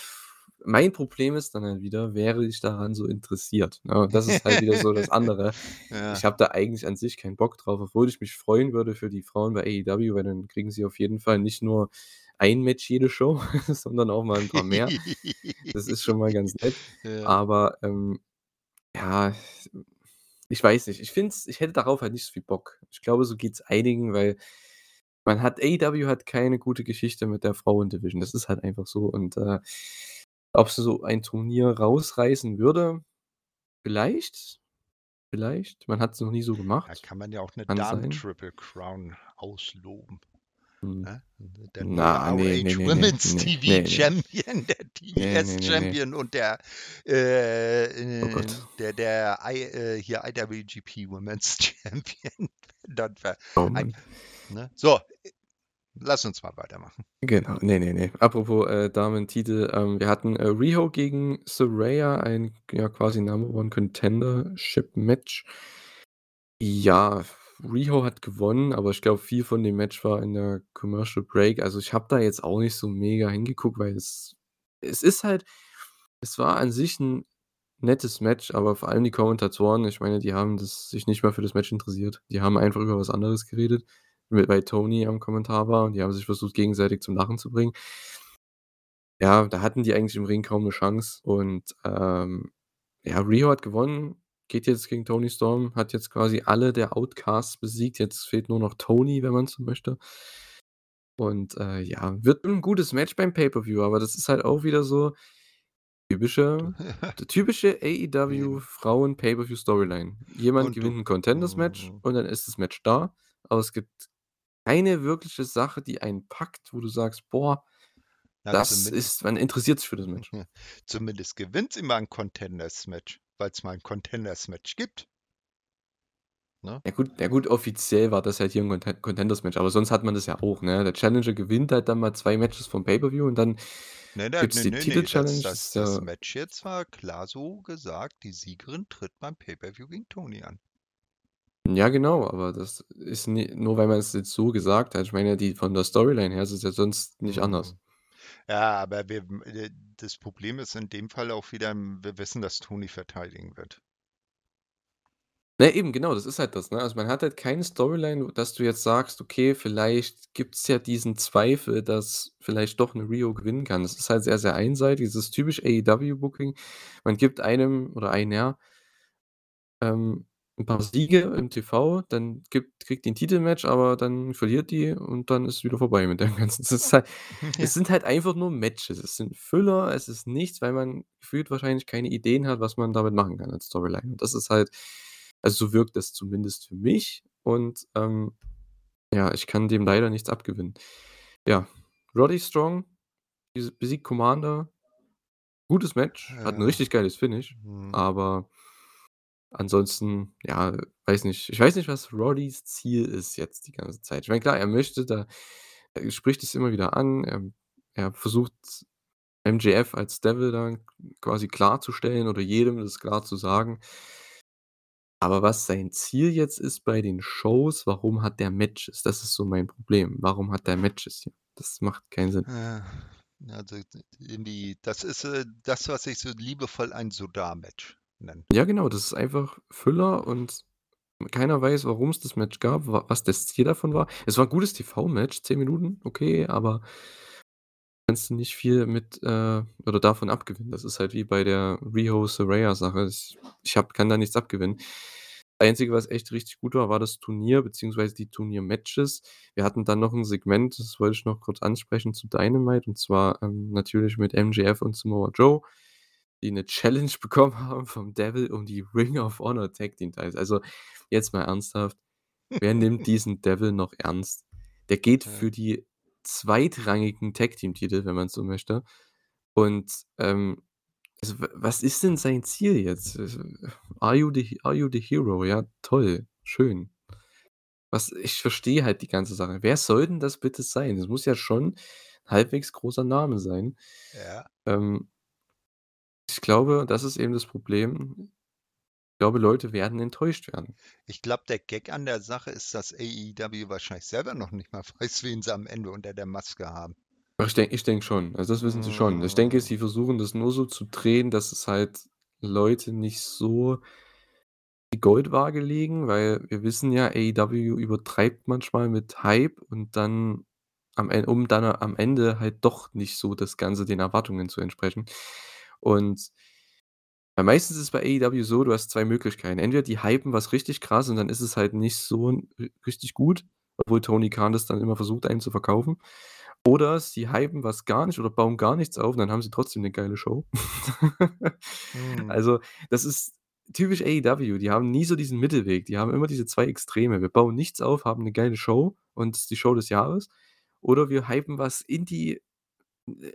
mein Problem ist dann halt wieder, wäre ich daran so interessiert, ne? Und das ist halt wieder so das andere. Ja. Ich habe da eigentlich an sich keinen Bock drauf, obwohl ich mich freuen würde für die Frauen bei AEW, weil dann kriegen sie auf jeden Fall nicht nur ein Match jede Show, sondern auch mal 'n paar mehr. Das ist schon mal ganz nett. Ja. Aber, ähm, ja, ich weiß nicht. Ich finde es ich hätte darauf halt nicht so viel Bock. Ich glaube, so geht's einigen, weil man hat AEW hat keine gute Geschichte mit der Frauen-Division. Das ist halt einfach so und, äh, ob sie so ein Turnier rausreißen würde? Vielleicht, vielleicht. Man hat's noch nie so Da gemacht. kann man ja auch 'ne sein. Damen-Triple Crown ausloben, Hm. ne? Wäre Na, ne, ne, ROH ne, ne, Women's ne, TV. Champion, der TBS. Champion und der, äh, Oh äh, der der I äh, hier IWGP Women's Champion dann Oh ne? So, lass uns mal weitermachen. Genau. Ne, ne, ne. Apropos, äh, Damentitel, ähm, wir hatten, äh, Riho gegen Saraya, ein ja quasi Number One Contendership Match. Ja, Riho hat gewonnen, aber ich glaube, viel von dem Match war in der Commercial Break. Also, ich habe da jetzt auch nicht so mega hingeguckt, weil es es ist halt es war an sich 'n nettes Match, aber vor allem die Kommentatoren, ich meine, die haben das sich nicht mal für das Match interessiert. Die haben einfach über was anderes geredet, weil Tony am Kommentar war und die haben sich versucht, gegenseitig zum Lachen zu bringen. Ja, da hatten die eigentlich im Ring kaum 'ne Chance und, ähm, ja, Riho hat gewonnen, geht jetzt gegen Toni Storm, hat jetzt quasi alle der Outcasts besiegt. Jetzt fehlt nur noch Tony, wenn man so möchte. Und, äh, ja, wird 'n gutes Match beim Pay-per-View, aber das ist halt auch wieder so typische typische AEW. Frauen Pay-per-View Storyline. Jemand Und gewinnt 'n Contenders Match mhm. und dann ist das Match da, aber es gibt keine wirkliche Sache, die einen packt, wo du sagst: „Boah, Na, das ist man interessiert sich für das Match.“ zumindest gewinnt sie mal 'n Contenders Match, weil's mal 'n Contenders Match gibt. Ne? Ja gut ja gut, offiziell war das halt hier 'n Conten Contenders Match, aber sonst hat man das ja auch, ne? Der Challenger gewinnt halt dann mal 2 Matches vom Pay-per-View und dann Ne, ne, gibt's ne, die ne, ne, das Titel-Challenge. Das das das ja Match jetzt war klar so gesagt, die Siegerin tritt beim Pay-per-View gegen Toni an. Ja, genau, aber das ist ni nur weil man's jetzt so gesagt hat. Ich meine ja, die von der Storyline her ist es ja sonst nicht anders. Mhm. Ja, aber wir äh, das Problem ist in dem Fall auch wieder, wir wissen, dass Toni verteidigen wird. Ne, eben, genau, das ist halt das, ne? Also, man hat halt keine Storyline, dass du jetzt sagst: „Okay, vielleicht gibt's ja diesen Zweifel, dass vielleicht doch 'ne Riho gewinnen kann.“ Das ist halt sehr, sehr einseitig. Das ist typisch AEW-Booking. Man gibt einem oder einer ähm, 'n paar Siege im TV, dann gibt kriegt die 'n Titelmatch, aber dann verliert die und dann ist wieder vorbei mit dem Ganzen. Halt Ja. es sind halt einfach nur Matches. Es sind Füller, es ist nichts, weil man gefühlt wahrscheinlich keine Ideen hat, was man damit machen kann als Storyline. Und das ist halt also, so wirkt das zumindest für mich und, ähm, ja, ich kann dem leider nichts abgewinnen. Ja, Roddy Strong bes besiegt Commander. Gutes Match, hat 'n Ja. richtig geiles Finish, Mhm. aber ansonsten, ja, weiß nicht. Ich weiß nicht, was Roddys Ziel ist jetzt die ganze Zeit. Ich meine, klar, er möchte da er spricht es immer wieder an. Er er versucht, MJF als Devil da quasi klarzustellen oder jedem das klar zu sagen. Aber was sein Ziel jetzt ist bei den Shows, warum hat der Matches? Das ist so mein Problem. Warum hat der Matches hier? Das macht keinen Sinn. Also, d irgendwie das ist, äh, das, was ich so liebevoll ein Soda-Match nenne. Ja, genau, das ist einfach Füller und keiner weiß, warum's das Match gab, wa was das Ziel davon war. Es war 'n gutes TV-Match, 10 Minuten, okay, aber kannst du nicht viel mit, äh oder davon abgewinnen. Das ist halt wie bei der Riho-Saraya-Sache. Ich ich habe kann da nichts abgewinnen. Einzige, was echt richtig gut war, war das Turnier beziehungsweise die Turnier-Matches. Wir hatten dann noch 'n Segment, das wollte ich noch kurz ansprechen zu Dynamite und zwar, ähm, natürlich mit MJF und Samoa Joe, die 'ne Challenge bekommen haben vom Devil um die Ring of Honor Tag Team Titles. Also, jetzt mal ernsthaft, wer nimmt diesen Devil noch ernst? Der geht Ja. für die zweitrangigen Tag-Team-Titel, wenn man so möchte. Und, ähm, also, wa was ist denn sein Ziel jetzt? Also, are you the are you the hero? Ja, toll, schön. Was ich verstehe halt die ganze Sache. Wer soll denn das bitte sein? Das muss ja schon halbwegs großer Name sein. Ja. Ähm ich glaube, das ist eben das Problem. Ich glaube, Leute werden enttäuscht werden. Ich glaube, der Gag an der Sache ist, dass AEW wahrscheinlich selber noch nicht mal weiß, wen sie am Ende unter der Maske haben. Ich denke ich denke schon. Also, das wissen sie schon. Ich denke, Hm. sie versuchen das nur so zu drehen, dass es halt Leute nicht so die Goldwaage legen, weil wir wissen ja, AEW übertreibt manchmal mit Hype und dann am En um dann am Ende halt doch nicht so das Ganze den Erwartungen zu entsprechen. Und meistens ist es bei AEW so, du hast 2 Möglichkeiten. Entweder die hypen was richtig krass und dann ist es halt nicht so richtig gut, obwohl Tony Khan das dann immer versucht, einem zu verkaufen. Oder sie hypen was gar nicht oder bauen gar nichts auf und dann haben sie trotzdem 'ne geile Show. Mhm. Also, das ist typisch AEW. Die haben nie so diesen Mittelweg. Die haben immer diese 2 Extreme. Wir bauen nichts auf, haben 'ne geile Show und ist die Show des Jahres. Oder wir hypen was in die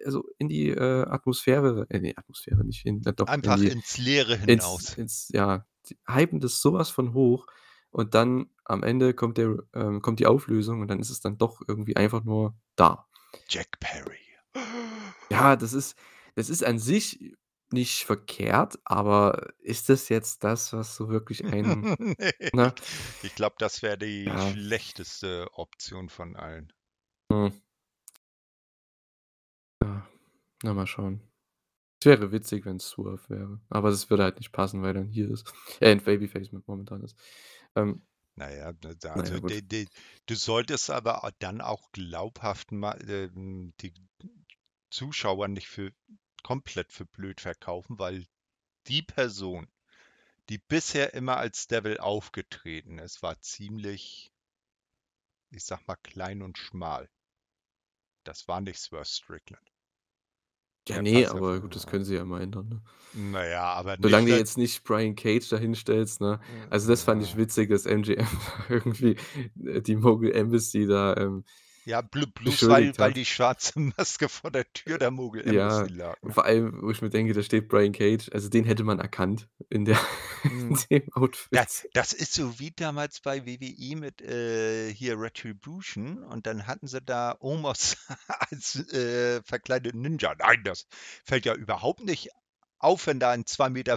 also, in die, äh, Atmosphäre äh, ne, Atmosphäre nicht in ja doch, in Einfach die ins Leere ins hinaus. ins ja, die hypen das so was von hoch und dann am Ende kommt der ähm, kommt die Auflösung und dann ist es dann doch irgendwie einfach nur da. Jack Perry. Ja, das ist das ist an sich nicht verkehrt, aber ist das jetzt das, was so wirklich einen Ne, ne? ich ich glaube, das wäre die Ja. schlechteste Option von allen. Hm. Ja, na, mal schauen. Es wäre witzig, wenn's Swerve wäre, aber das würde halt nicht passen, weil er 'n Heel ist äh, 'n Babyface mo momentan ist. Ähm Na ja, d d na ja, also, gut. de de du solltest aber dann auch glaubhaft mal, ähm, die Zuschauer nicht für komplett für blöd verkaufen, weil die Person, die bisher immer als Devil aufgetreten ist, war ziemlich ich sage mal, klein und schmal. das war nicht Swerve Strickland. Ja, nee, passt aber gut, das können sie ja mal ändern, ne? Naja, aber Solange nicht, du dass, jetzt nicht Brian Cage da hinstellst, ne? Also, das fand ich witzig, dass MGM irgendwie, äh, die Mogul Embassy da, ähm, ja, bl bloß weil, weil die schwarze Maske vor der Tür der Mogul Ja, lag. Vor allem, wo ich mir denke, da steht Brian Cage, also den hätte man erkannt in der in Mhm. dem Das, Outfit. das ist so wie damals bei WWE mit äh, hier Retribution und dann hatten sie da Omos als äh, verkleideten Ninja. Nein, das fällt ja überhaupt nicht auf, wenn da ein 2,50 Meter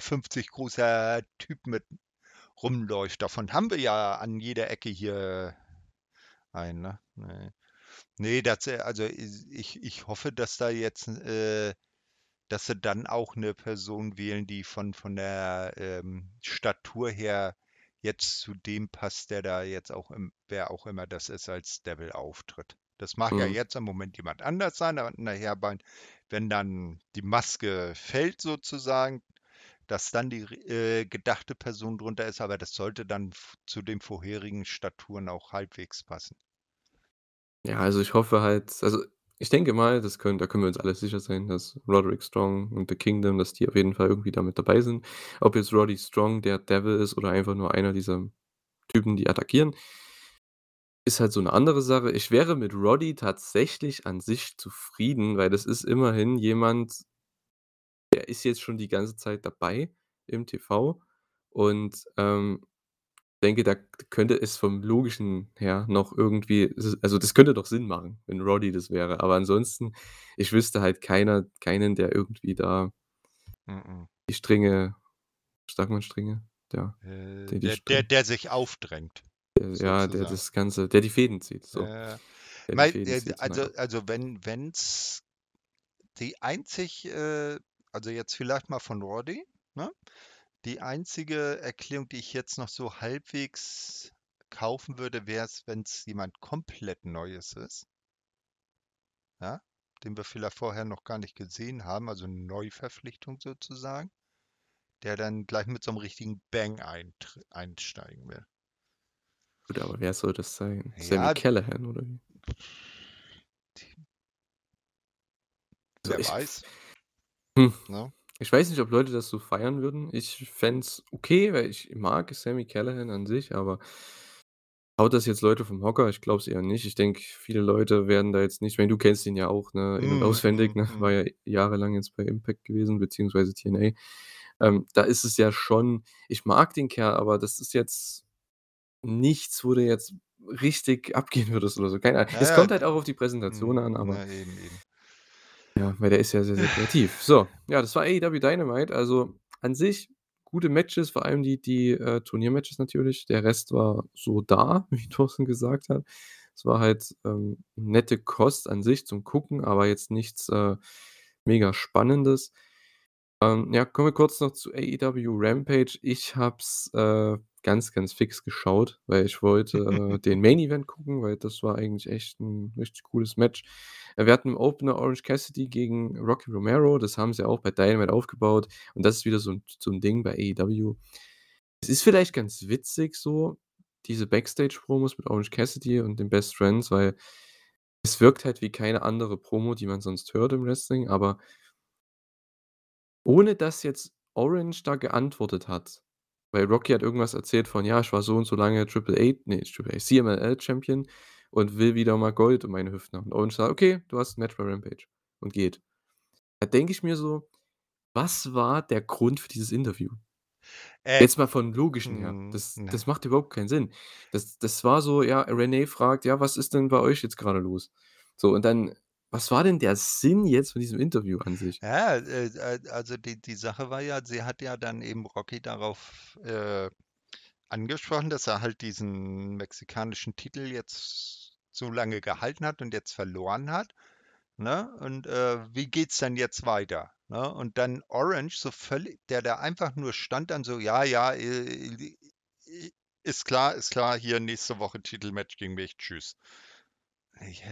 großer Typ mit rumläuft. Davon haben wir ja an jeder Ecke hier einen. Ne? Nee. Nee, das, äh, also ich, ich hoffe, dass da jetzt, äh, dass sie dann auch eine Person wählen, die von, von der ähm, Statur her jetzt zu dem passt, der da jetzt auch, im, wer auch immer das ist, als Devil auftritt. Das mag ja Mhm. jetzt im Moment jemand anders sein, aber nachher, bei, wenn dann die Maske fällt sozusagen, dass dann die äh, gedachte Person drunter ist, aber das sollte dann zu den vorherigen Staturen auch halbwegs passen. Ja, also ich hoffe halt also ich denke mal, das können da können wir uns alle sicher sein, dass Roderick Strong und The Kingdom, dass die auf jeden Fall irgendwie da mit dabei sind. Ob jetzt Roddy Strong der Devil ist oder einfach nur einer dieser Typen, die attackieren, ist halt so 'ne andere Sache. Ich wäre mit Roddy tatsächlich an sich zufrieden, weil das ist immerhin jemand der ist jetzt schon die ganze Zeit dabei im TV und, ähm, denke, da könnte es vom Logischen her noch irgendwie also, das könnte doch Sinn machen, wenn Roddy das wäre. Aber ansonsten, ich wüsste halt keiner keinen, der irgendwie da Mhm. die Stränge sagt man Stränge? Ja, Äh, der der, der, der sich aufdrängt, der ja, der das Ganze der die Fäden zieht, so. Äh, Der die mei- Fäden äh, zieht, also, naja. also wenn wenn's die einzig, äh, also jetzt vielleicht mal von Roddy, ne? Die einzige Erklärung, die ich jetzt noch so halbwegs kaufen würde, wäre es, wenn es jemand komplett Neues ist, ja, den wir vielleicht vorher noch gar nicht gesehen haben, also eine Neuverpflichtung sozusagen, der dann gleich mit so einem richtigen Bang einsteigen will. Gut, aber wer soll das sein? Ja, Callihan oder wie? Also, wer ich weiß, hm, ne? Ich weiß nicht, ob Leute das so feiern würden. Ich fände es okay, weil ich mag Sami Callihan an sich, aber haut das jetzt Leute vom Hocker? Ich glaube es eher nicht. Ich denke, viele Leute werden da jetzt nicht ich meine, du kennst ihn ja auch, ne, in und Mm, auswendig, mm, ne? War mm. ja jahrelang jetzt bei Impact gewesen, beziehungsweise TNA. Ähm, da ist es ja schon ich mag den Kerl, aber das ist jetzt nichts, wo du jetzt richtig abgehen würdest oder so, keine Ahnung. Ja, Es ja, kommt halt auch auf die Präsentation an, aber na eben, eben. Ja, weil der ist ja sehr, sehr kreativ. So, ja, das war AEW Dynamite. Also, an sich gute Matches, vor allem die die, äh, Turniermatches natürlich. Der Rest war so da, wie Thorsten gesagt hat. Es war halt, ähm, nette Kost an sich zum Gucken, aber jetzt nichts, äh, mega Spannendes. Ähm, ja, kommen wir kurz noch zu AEW Rampage. Ich habe es, äh, ganz, ganz fix geschaut, weil ich wollte, äh, den Main Event gucken, weil das war eigentlich echt 'n richtig cooles Match. Äh, wir hatten im Opener Orange Cassidy gegen Rocky Romero, das haben sie auch bei Dynamite aufgebaut und das ist wieder so 'n so 'n Ding bei AEW. Es ist vielleicht ganz witzig so, diese Backstage-Promos mit Orange Cassidy und den Best Friends, weil es wirkt halt wie keine andere Promo, die man sonst hört im Wrestling, aber ohne dass jetzt Orange da geantwortet hat, weil Rocky hat irgendwas erzählt von: „Ja, ich war so und so lange Triple A ne, nicht Triple A, CMLL Champion und will wieder mal Gold um meine Hüften haben.“ Und Orange sagt: „Okay, du hast 'n Match bei Rampage“ und geht. Da denke ich mir so: „Was war der Grund für dieses Interview?“ Äh, Jetzt mal von Logischen her. mm, Das ne. das macht überhaupt keinen Sinn. Das das war so, ja, Renee fragt: „Ja, was ist denn bei euch jetzt grade los?“ So, und dann was war denn der Sinn jetzt von diesem Interview an sich? Ja, äh, äh, also die, die Sache war ja, sie hat ja dann eben Rocky darauf äh, angesprochen, dass er halt diesen mexikanischen Titel jetzt so lange gehalten hat und jetzt verloren hat. Ne? Und äh, wie geht's dann jetzt weiter? Ne? Und dann Orange, so völlig, der da einfach nur stand, dann so, ja, ja, äh, ist klar, ist klar, hier nächste Woche Titelmatch gegen mich, tschüss. Ich?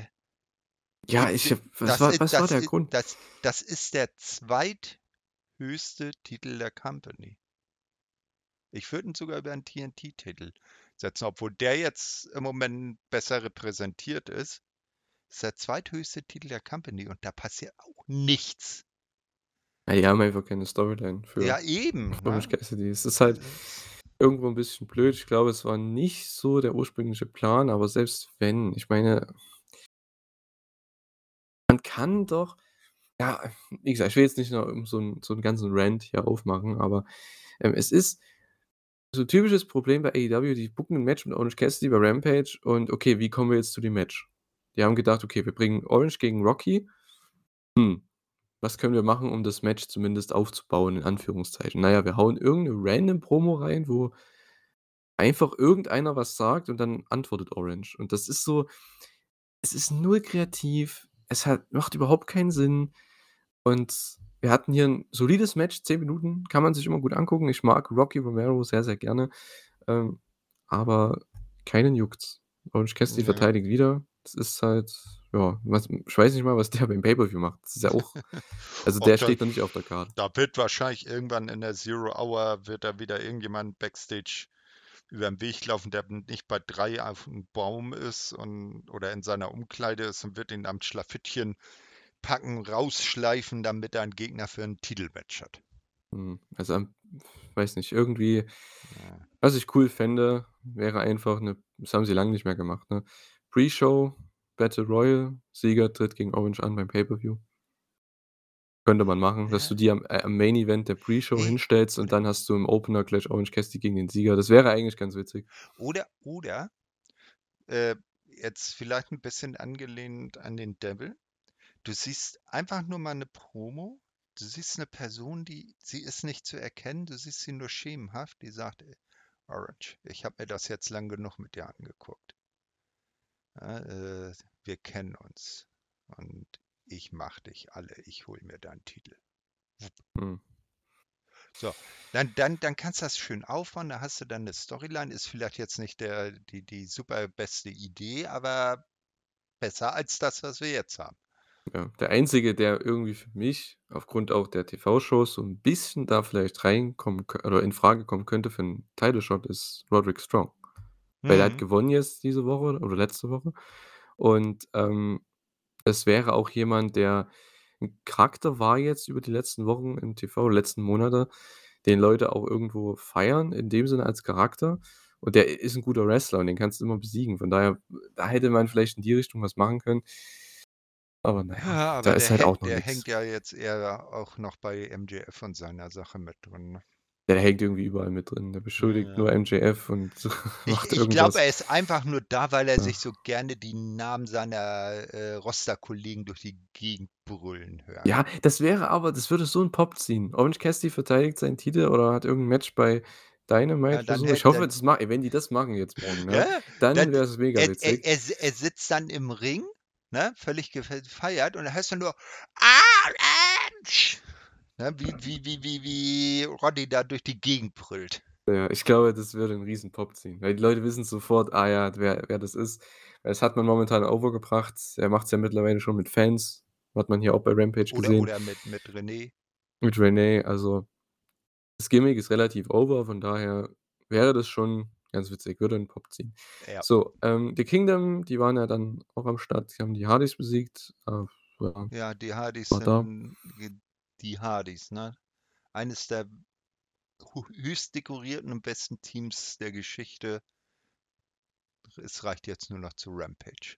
Ja, ich was das, war ist, was war das, der ist, Grund? das, das ist der zweithöchste Titel der Company. Ich würde ihn sogar über einen TNT-Titel setzen, obwohl der jetzt im Moment besser repräsentiert ist. Ist der zweithöchste Titel der Company und da passiert auch nichts. Ja, die haben einfach keine Storyline für Ja, eben. Orange Ne? Cassidy. Es ist halt irgendwo ein bisschen blöd. Ich glaube, es war nicht so der ursprüngliche Plan, aber selbst wenn, ich meine kann doch ja, wie gesagt, ich will jetzt nicht noch so 'n so 'n ganzen Rant hier aufmachen, aber, ähm, es ist so 'n typisches Problem bei AEW, die booken 'n Match mit Orange Cassidy bei Rampage und okay, wie kommen wir jetzt zu dem Match? Die haben gedacht: „Okay, wir bringen Orange gegen Rocky. Hm, was können wir machen, um das Match zumindest aufzubauen in Anführungszeichen?“ Na ja, wir hauen irgend 'ne random Promo rein, wo einfach irgendeiner was sagt und dann antwortet Orange. Und das ist so es ist null kreativ, es hat macht überhaupt keinen Sinn und wir hatten hier 'n solides Match, 10 Minuten, kann man sich immer gut angucken. Ich mag Rocky Romero sehr, sehr gerne, ähm, aber keinen juckt's. Orange Cassidy Ja. verteidigt wieder. Das ist halt ja, was ich weiß nicht mal, was der beim Pay-per-View macht. Das ist ja auch also, der da steht noch nicht auf der Card. da wird wahrscheinlich irgendwann in der Zero Hour wird da wieder irgendjemand Backstage über 'n Weg laufen, der nicht bei 3 auf'm Baum ist und oder in seiner Umkleide ist und wird ihn am Schlafittchen packen, rausschleifen, damit er 'n Gegner für 'n Titelmatch hat. Hm, also, weiß nicht, irgendwie Ja. was ich cool fände, wäre einfach 'ne das haben sie lang nicht mehr gemacht, ne? Pre-Show, Battle Royal, Sieger tritt gegen Orange an beim Pay-per-View. Könnte man machen, dass du Ja. die am äh, am Main Event der Pre-Show hinstellst und dann hast du im Opener gleich Orange Cassidy gegen den Sieger. Das wäre eigentlich ganz witzig. Oder oder, äh, jetzt vielleicht 'n bisschen angelehnt an den Devil. Du siehst einfach nur mal 'ne Promo. Du siehst 'ne Person, die sie ist nicht zu erkennen. Du siehst sie nur schemenhaft, die sagt: „Ey, Orange, ich habe mir das jetzt lang genug mit dir angeguckt. Ja, äh, wir kennen uns und ich mache dich alle. Ich hole mir deinen Titel.“ Mhm. So, dann dann dann kannst du das schön aufbauen, da hast du dann 'ne Storyline. Ist vielleicht jetzt nicht der die die super beste Idee, aber besser als das, was wir jetzt haben. Ja, der Einzige, der irgendwie für mich aufgrund auch der TV-Shows so 'n bisschen da vielleicht reinkommen oder infrage kommen könnte für 'n Title Shot ist Roderick Strong. Weil der hat Mhm. gewonnen jetzt diese Woche oder letzte Woche und, ähm, es wäre auch jemand, der 'n Charakter war jetzt über die letzten Wochen im TV, letzten Monate, den Leute auch irgendwo feiern in dem Sinne als Charakter und der i ist 'n guter Wrestler und den kannst du immer besiegen. Von daher, da hätte man vielleicht in die Richtung was machen können. Aber na ja, Ja, da aber ist der halt hängt auch noch der nix. hängt ja jetzt eher auch noch bei MJF und seiner Sache mit drin, ne? Der hängt irgendwie überall mit drin. Der Ja, beschuldigt nur ja. MJF und Ich macht ich glaube, irgendwas. er ist einfach nur da, weil er sich Ja. so gerne die Namen seiner, äh, Rosterkollegen durch die Gegend brüllen hört. Ja, das wäre aber das würde so 'n Pop ziehen. Orange Cassidy verteidigt seinen Titel oder hat irgend 'n Match bei Ja, Dynamite dann so. Ich hoffe, das ma wenn die das machen jetzt morgen, ne, Ja, dann dann wäre es mega er witzig. er er sitzt dann im Ring, ne, völlig gefeiert und dann hörst du nur: „Orange!“ Ne, wie wie wie wie wie Roddy da durch die Gegend brüllt. Ja, ich glaube, das würde 'n riesen Pop ziehen, weil die Leute wissen sofort: „Ah ja, wer wer das ist.“ Das hat man momentan over gebracht. Er macht's ja mittlerweile schon mit Fans, hat man hier auch bei Rampage Oder gesehen. oder mit mit René. Mit Renee, also das Gimmick ist relativ over, von daher wäre das schon ganz witzig, würde 'n Pop ziehen. Ja. So, ähm, The Kingdom, die waren ja dann auch am Start. Die haben die Hardys besiegt. Äh, ja, Ja, die Hardys da. Die Hardys, ne? Eines der höchst dekorierten und besten Teams der Geschichte. Es reicht jetzt nur noch zu Rampage.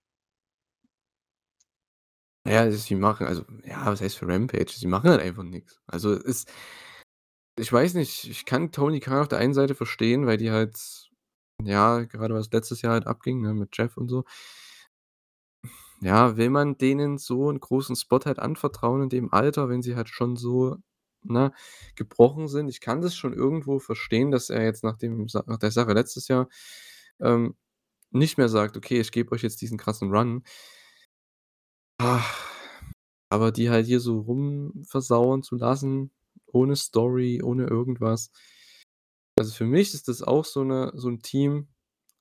Ja, also sie machen also ja, was heißt für Rampage? Sie machen halt einfach nix. Also, es ich weiß nicht, ich kann Tony Khan auf der einen Seite verstehen, weil die halt ja, gerade was letztes Jahr halt abging, ne, mit Jeff und so. Ja, will man denen so 'n großen Spot halt anvertrauen in dem Alter, wenn sie halt schon so, ne, gebrochen sind? Ich kann das schon irgendwo verstehen, dass er jetzt nach dem nach der Sache letztes Jahr, ähm, nicht mehr sagt: „Okay, ich gebe euch jetzt diesen krassen Run.“ Aber die halt hier so rumversauern zu lassen, ohne Story, ohne irgendwas. Also, für mich ist das auch so 'ne so 'n Team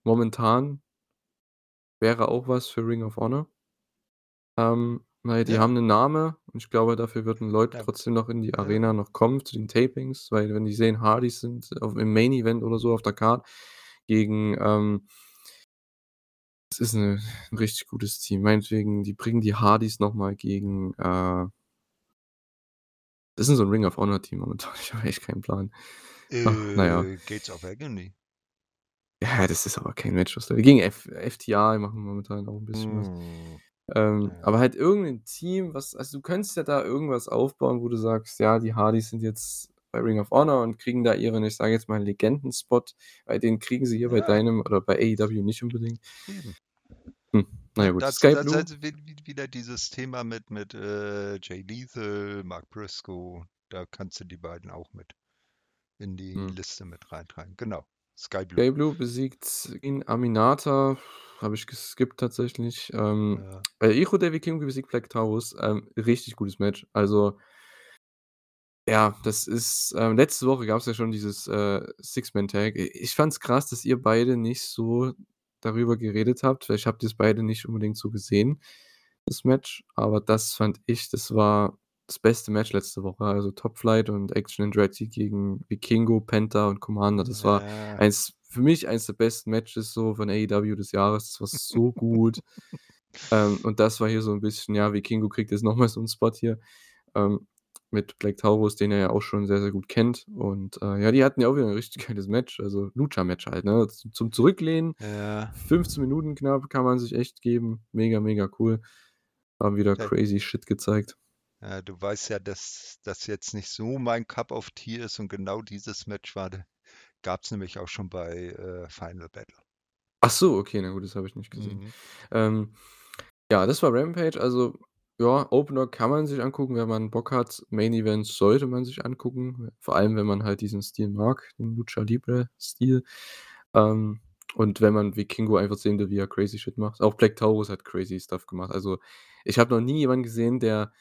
momentan wäre auch was für Ring of Honor. Ähm, weil die Ja. haben 'nen Name und ich glaube, dafür würden Leute Ja. trotzdem noch in die Ja. Arena noch kommen zu den Tapings, weil wenn die sehen, Hardys sind auf im Main Event oder so auf der Card gegen, ähm Das ist 'ne 'n richtig gutes Team. Meinetwegen, die bringen die Hardys noch mal gegen, äh das ist so 'n Ring of Honor Team momentan. Ich habe echt keinen Plan. Ach, na ja. Äh, Gates of Agony. Ja, das ist aber kein Match, was da gegen F FTR machen momentan auch 'n bisschen was. Hm. Ähm, Ja. aber halt irgend 'nen Team, was also, du könntest ja da irgendwas aufbauen, wo du sagst: „Ja, die Hardys sind jetzt bei Ring of Honor und kriegen da ihren, ich sage jetzt mal, Legendenspot.“ Weil den kriegen sie hier bei Ja. Dynam oder bei AEW nicht unbedingt. Eben. Hm, na ja Da gut. das Sky das Blue wi wi wieder dieses Thema mit mit, äh, Jay Lethal, Mark Briscoe, da kannst du die beiden auch mit in die Hm. Liste mit reintragen. Genau, Sky Blue. Sky Blue besiegt in Aminata, habe ich geskippt tatsächlich. Ähm, Ja. äh, Hijo del Vikingo besiegt Black Taurus. Ähm, richtig gutes Match. Also ja, das ist ähm, letzte Woche gab's ja schon dieses, äh, Six-Man-Tag. I ich fand's krass, dass ihr beide nicht so darüber geredet habt. Vielleicht habt ihr's beide nicht unbedingt so gesehen, das Match, aber das fand ich, das war das beste Match letzte Woche. Also, Top Flight und Action Andretti gegen Vikingo, Penta und Commander. Das war Ja. eins für mich eins der besten Matches so von AEW des Jahres. Das war so gut. Ähm, und das war hier so 'n bisschen ja, Vikingo kriegt jetzt noch mal so 'n Spot hier, ähm, mit Black Taurus, den er ja auch schon sehr, sehr gut kennt. Und, äh, ja, die hatten ja auch wieder 'n richtig geiles Match, also Lucha-Match halt, ne? Zum Zurücklehnen, Ja. 15 Minuten knapp, kann man sich echt geben. Mega, mega cool. Haben wieder Ja. crazy shit gezeigt. Ja, du weißt ja, dass das jetzt nicht so mein Cup of Tea ist und genau dieses Match war de gab's nämlich auch schon bei, äh, Final Battle. Ach so, okay, na gut, das habe ich nicht gesehen. Mhm. Ähm, ja, das war Rampage. Also, ja, Opener kann man sich angucken, wenn man Bock hat. Main Events sollte man sich angucken, vor allem, wenn man halt diesen Stil mag, den Lucha Libre Stil. Ähm, und wenn man Vikingo einfach sehen will, wie er crazy shit macht. Auch Black Taurus hat crazy Stuff gemacht. Also, ich habe noch nie jemanden gesehen, der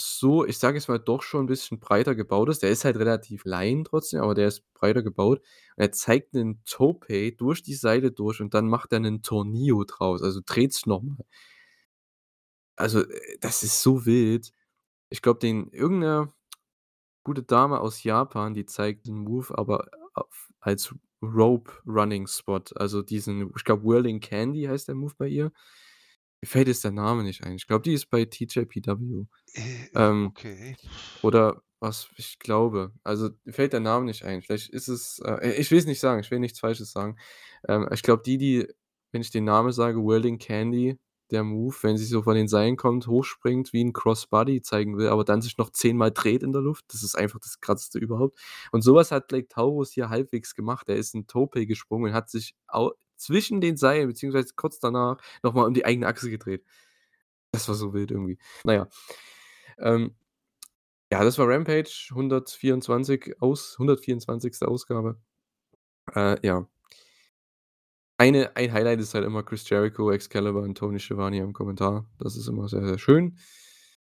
so, ich sage jetzt mal, doch schon 'n bisschen breiter gebaut ist. Der ist halt relativ klein trotzdem, aber der ist breiter gebaut. Er zeigt 'nen Tope durch die Seite durch und dann macht er 'nen Tornillo draus, also dreht's noch mal. Also, äh, das ist so wild. Ich glaube, den irgend 'ne gute Dame aus Japan, die zeigt den Move, aber als Rope Running Spot, also diesen ich glaube, Whirling Candy heißt der Move bei ihr. Mir fällt jetzt der Name nicht ein. Ich glaube, die ist bei TJPW. Äh, äh, Ähm, okay. oder was ich glaube. Also, mir fällt der Name nicht ein. Vielleicht ist es äh, ich will's nicht sagen, ich will nichts Falsches sagen. Ähm, ich glaube, die, die wenn ich den Namen sage, Whirling Candy, der Move, wenn sie so von den Seilen kommt, hochspringt, wie 'n Crossbody zeigen will, aber dann sich noch zehnmal dreht in der Luft. Das ist einfach das Krasseste überhaupt. Und so was hat Black Taurus hier halbwegs gemacht. Er ist 'n Tope gesprungen und hat sich au zwischen den Seilen beziehungsweise kurz danach noch mal um die eigene Achse gedreht. Das war so wild irgendwie. Na ja. Ähm, ja, das war Rampage, 124 aus 124. Ausgabe. Äh, ja. Eine ein Highlight ist halt immer Chris Jericho, Excalibur und Tony Schiavone im Kommentar. Das ist immer sehr, sehr schön.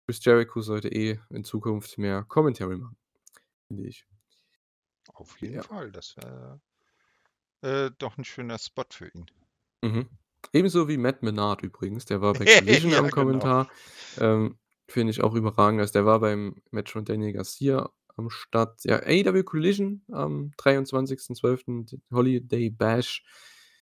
Chris Jericho sollte eh in Zukunft mehr Commentary machen, finde ich. Auf jeden Ja. Fall, das wäre, äh, doch 'n schöner Spot für ihn. Mhm. Ebenso wie Matt Menard übrigens, der war bei Collision Ja, am genau. Kommentar. Ähm, finde ich auch überragend. Also, der war beim Match von Danny Garcia am Start. Ja, AEW Collision am 23.12., d Holiday Bash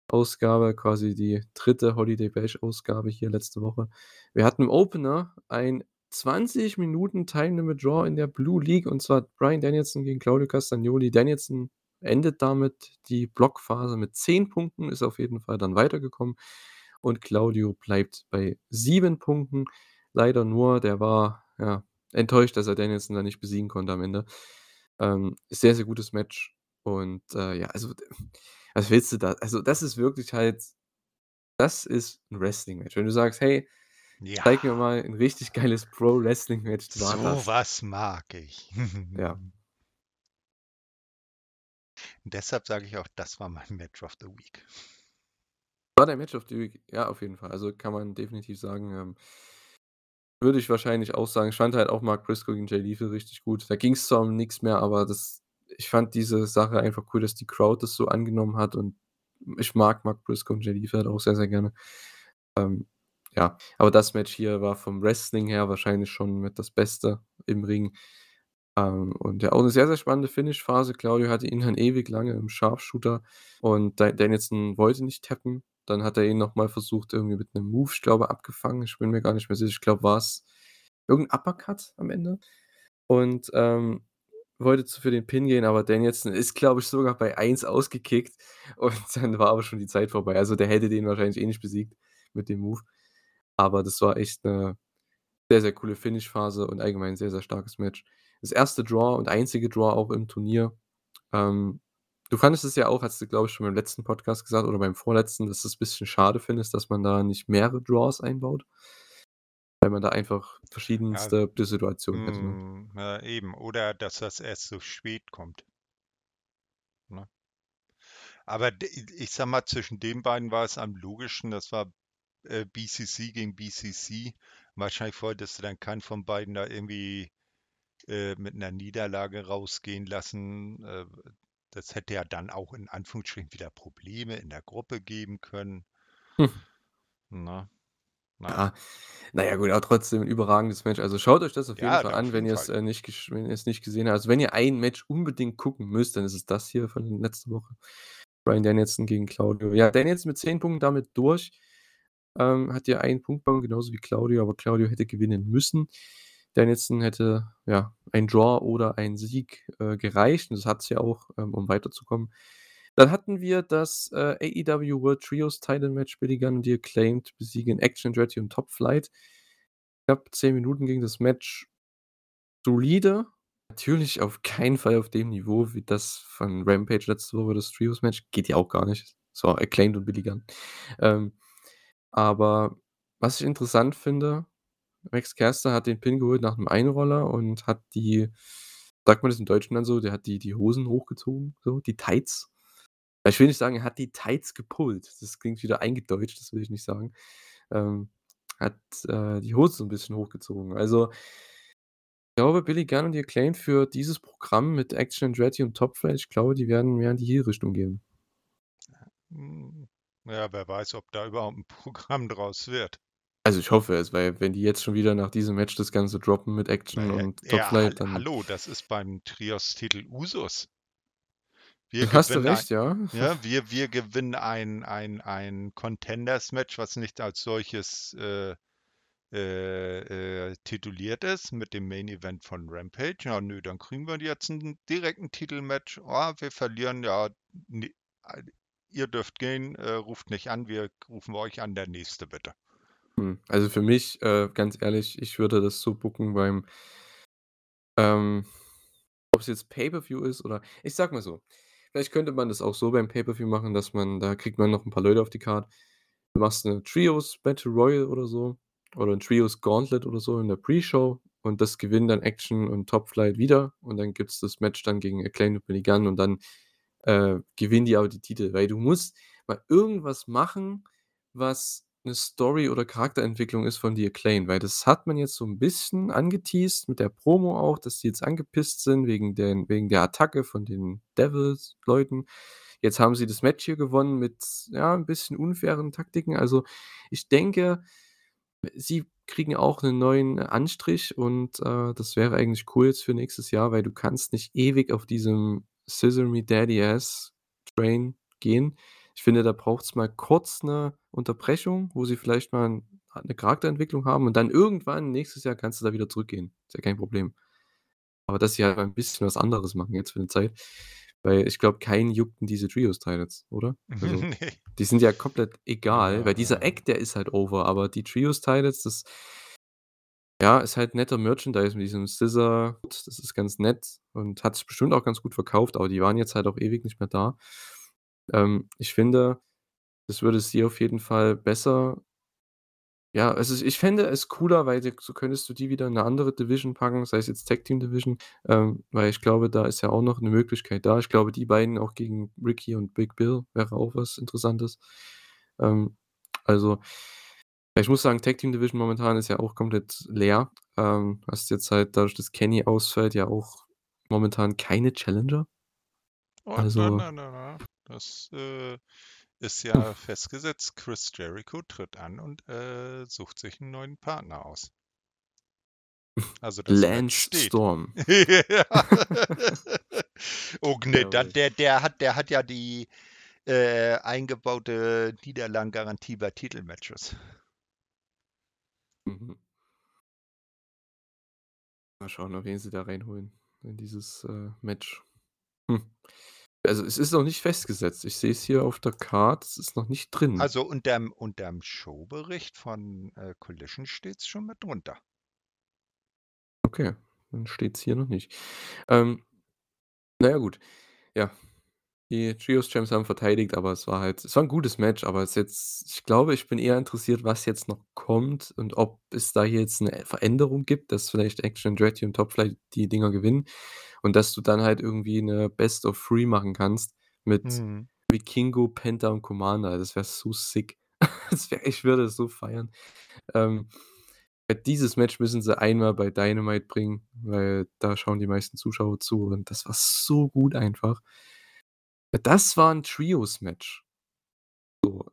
Ausgabe, quasi die 3. Holiday Bash Ausgabe hier letzte Woche. Wir hatten im Opener ein 20 Minuten Time Limit Draw in der Blue League und zwar Bryan Danielson gegen Claudio Castagnoli. Danielson endet damit die Blockphase mit 10 Punkten, ist auf jeden Fall dann weitergekommen und Claudio bleibt bei 7 Punkten. Leider nur, der war, ja, enttäuscht, dass er Danielson da nicht besiegen konnte am Ende. Ähm, sehr, sehr gutes Match und, äh, ja, also was willst du da? Also, das ist wirklich halt das ist 'n Wrestling-Match. Wenn du sagst: „Hey, zeig mir Ja. mal 'n richtig geiles Pro-Wrestling-Match“, So das. was mag ich. Ja. Deshalb sage ich auch, das war mein Match of the Week. War dein Match of the Week? Ja, auf jeden Fall. Also, kann man definitiv sagen, ähm würde ich wahrscheinlich auch sagen. Ich fand halt auch Mark Briscoe gegen Jay Lethal richtig gut. Da ging's zwar um nix mehr, aber das ich fand diese Sache einfach cool, dass die Crowd das so angenommen hat und ich mag Mark Briscoe und Jay Lethal halt auch sehr, sehr gerne. Ähm, ja, aber das Match hier war vom Wrestling her wahrscheinlich schon mit das Beste im Ring. Ähm, und ja, auch 'ne sehr, sehr spannende Finish-Phase. Claudio hatte ihn dann ewig lange im Sharpshooter und Da Danielson wollte nicht tappen. Dann hat er ihn noch mal versucht, irgendwie mit 'nem Move, ich glaube, abgefangen. Ich bin mir gar nicht mehr sicher. Ich glaube, war's irgend 'n Uppercut am Ende und, ähm, wollte für den Pin gehen, aber Danielson ist, glaube ich, sogar bei 1 ausgekickt und dann war aber schon die Zeit vorbei. Also, der hätte den wahrscheinlich eh nicht besiegt mit dem Move. Aber das war echt 'ne sehr, sehr coole Finish-Phase und allgemein 'n sehr, sehr starkes Match. Das 1. Draw und einzige Draw auch im Turnier. Ähm, du fandest es ja auch hast du, glaube ich, schon beim letzten Podcast gesagt oder beim vorletzten, dass du's bisschen schade findest, dass man da nicht mehrere Draws einbaut weil man da einfach Ja, verschiedenste Situationen hätte, ne? hm, ja, eben. Oder dass das erst so spät kommt. Ne? Aber ich sage mal, zwischen den beiden war es am logischsten, das war, äh, BCC gegen BCC. Wahrscheinlich wolltest du dann keinen von beiden da irgendwie, äh, mit 'ner Niederlage rausgehen lassen. Äh, das hätte ja dann auch in Anführungsstrichen wieder Probleme in der Gruppe geben können. Hm. Na ja. Na ja gut, aber trotzdem 'n überragendes Match. Also, schaut euch das auf jeden Ja, Fall auf an, wenn jeden ihr's, Fall. äh, nicht wenn nicht gesehen habt. Also, wenn ihr ein Match unbedingt gucken müsst, dann ist es das hier von letzter Woche. Bryan Danielson gegen Claudio. Ja, Danielson mit 10 Punkten damit durch. Ähm, hat ja 1 Punkt bekommen, genauso wie Claudio, aber Claudio hätte gewinnen müssen. Danielson hätte, ja, ein Draw oder ein Sieg, äh, gereicht und das hat's ja auch, ähm, um weiterzukommen. Dann hatten wir das, äh, AEW World Trios Title Match. Billy Gunn und The Acclaimed besiegen Action Andretti und Top Flight. Knapp 10 Minuten ging das Match. Solide. Natürlich auf keinen Fall auf dem Niveau wie das von Rampage letzte Woche, das Trios Match. Geht ja auch gar nicht. Es war Acclaimed und Billy Gunn. Ähm, aber was ich interessant finde, Max Caster hat den Pin geholt nach 'nem Einroller und hat die sagt man das im Deutschen dann so, der hat die die Hosen hochgezogen, so, die Tights. Ich will nicht sagen, er hat die Tights gepullt. Das klingt wieder eingedeutscht, das will ich nicht sagen. Ähm, hat, äh, die Hose so 'n bisschen hochgezogen. Also ich glaube, Billy Gunn und The Acclaimed für dieses Programm mit Action Andretti und Top Flight, ich glaube, die werden mehr in die Heel-Richtung gehen. Hm, ja, wer weiß, ob da überhaupt 'n Programm draus wird. Also, ich hoffe es, weil wenn die jetzt schon wieder nach diesem Match das Ganze droppen mit Action ja, und Top ja, Flight, dann hallo, das ist beim Trios-Titel Usus. Wir Hast du gewinnen ein recht, ja. ja, wir wir gewinnen ein ein ein Contenders-Match, was nicht als solches, äh, äh, äh, tituliert ist mit dem Main Event von Rampage. Ja, nö, dann kriegen wir jetzt 'n direkt 'n Titelmatch. Oh, wir verlieren, ja, ne ei ihr dürft gehen, äh, ruft nicht an, wir rufen euch an, der Nächste bitte. Also, für mich, äh, ganz ehrlich, ich würde das so booken beim ähm, ob's jetzt Pay-per-View ist oder ich sage mal so, vielleicht könnte man das auch so beim Pay-per-View machen, dass man da kriegt man noch 'n paar Leute auf die Card. Du machst 'ne Trios Battle Royal oder so oder 'n Trios Gauntlet oder so in der Pre-Show und das gewinnen dann Action und Top Flight wieder und dann gibt's das Match dann gegen Acclaimed Gunn und dann, äh, gewinnen die aber die Titel. Weil du musst mal irgendwas machen, was 'ne Story oder Charakterentwicklung ist von The Acclaimed, weil das hat man jetzt so 'n bisschen angeteased mit der Promo auch, dass die jetzt angepisst sind wegen den wegen der Attacke von den Devils-Leuten. Jetzt haben sie das Match hier gewonnen mit, ja, 'n bisschen unfairen Taktiken. Also, ich denke, sie kriegen auch 'nen neuen Anstrich und, äh, das wäre eigentlich cool jetzt für nächstes Jahr, weil du kannst nicht ewig auf diesem Scissor Me Daddy Ass Train gehen. Ich finde, da braucht's mal kurz 'ne Unterbrechung, wo sie vielleicht mal 'n 'ne Charakterentwicklung haben und dann irgendwann nächstes Jahr kannst du da wieder zurückgehen. Ist ja kein Problem. Aber dass sie halt mal 'n bisschen was anderes machen jetzt für 'ne Zeit, weil ich glaube, keinen juckten diese Trios-Titles, oder? Also, Ne. die sind ja komplett egal, weil dieser Ja. Act, der ist halt over, aber die Trios-Titles, das ja, ist halt netter Merchandise mit diesem Scissor. Das ist ganz nett und hat sich bestimmt auch ganz gut verkauft, aber die waren jetzt halt auch ewig nicht mehr da. Ähm, ich finde, das würde sie auf jeden Fall besser ja, also, ich fände es cooler, weil so könntest du die wieder in 'ne andere Division packen, sei es jetzt Tag Team Division, ähm, weil ich glaube, da ist ja auch noch 'ne Möglichkeit da. Ich glaube, die beiden auch gegen Ricky und Big Bill wäre auch was Interessantes. Ähm, also, ich muss sagen, Tag Team Division momentan ist ja auch komplett leer. Ähm, hast jetzt halt dadurch, dass Kenny ausfällt, ja auch momentan keine Challenger. Oh, Also na, na, na. Das, äh, ist ja festgesetzt. Chris Jericho tritt an und, äh, sucht sich 'n neuen Partner aus. Also, das Lance steht. Storm. Ja. Oh, ne, da Jawoll. der der hat der hat ja die äh, eingebaute Niederlagengarantie bei Titelmatches. Mhm. Mal schauen, auf wen sie da reinholen in dieses, äh, Match. Hm. Also, es ist noch nicht festgesetzt. Ich sehe es hier auf der Card, es ist noch nicht drin. Also, unterm unterm Showbericht von, äh, Collision steht's schon mit drunter. Okay, dann steht's hier noch nicht. Ähm, na ja, gut. Ja, die Trios Champs haben verteidigt, aber es war halt es war 'n gutes Match, aber es jetzt ich glaube, ich bin eher interessiert, was jetzt noch kommt und ob es da jetzt 'ne Veränderung gibt, dass vielleicht Action Andretti und Top Flight die Dinger gewinnen und dass du dann halt irgendwie 'ne Best of 3 machen kannst mit Mhm. Vikingo, Penta und Commander. Das wäre so sick. Wäre ich würde es so feiern. Ähm, äh, dieses Match müssen sie einmal bei Dynamite bringen, weil da schauen die meisten Zuschauer zu und das war so gut einfach. Das war 'n Trios-Match. So,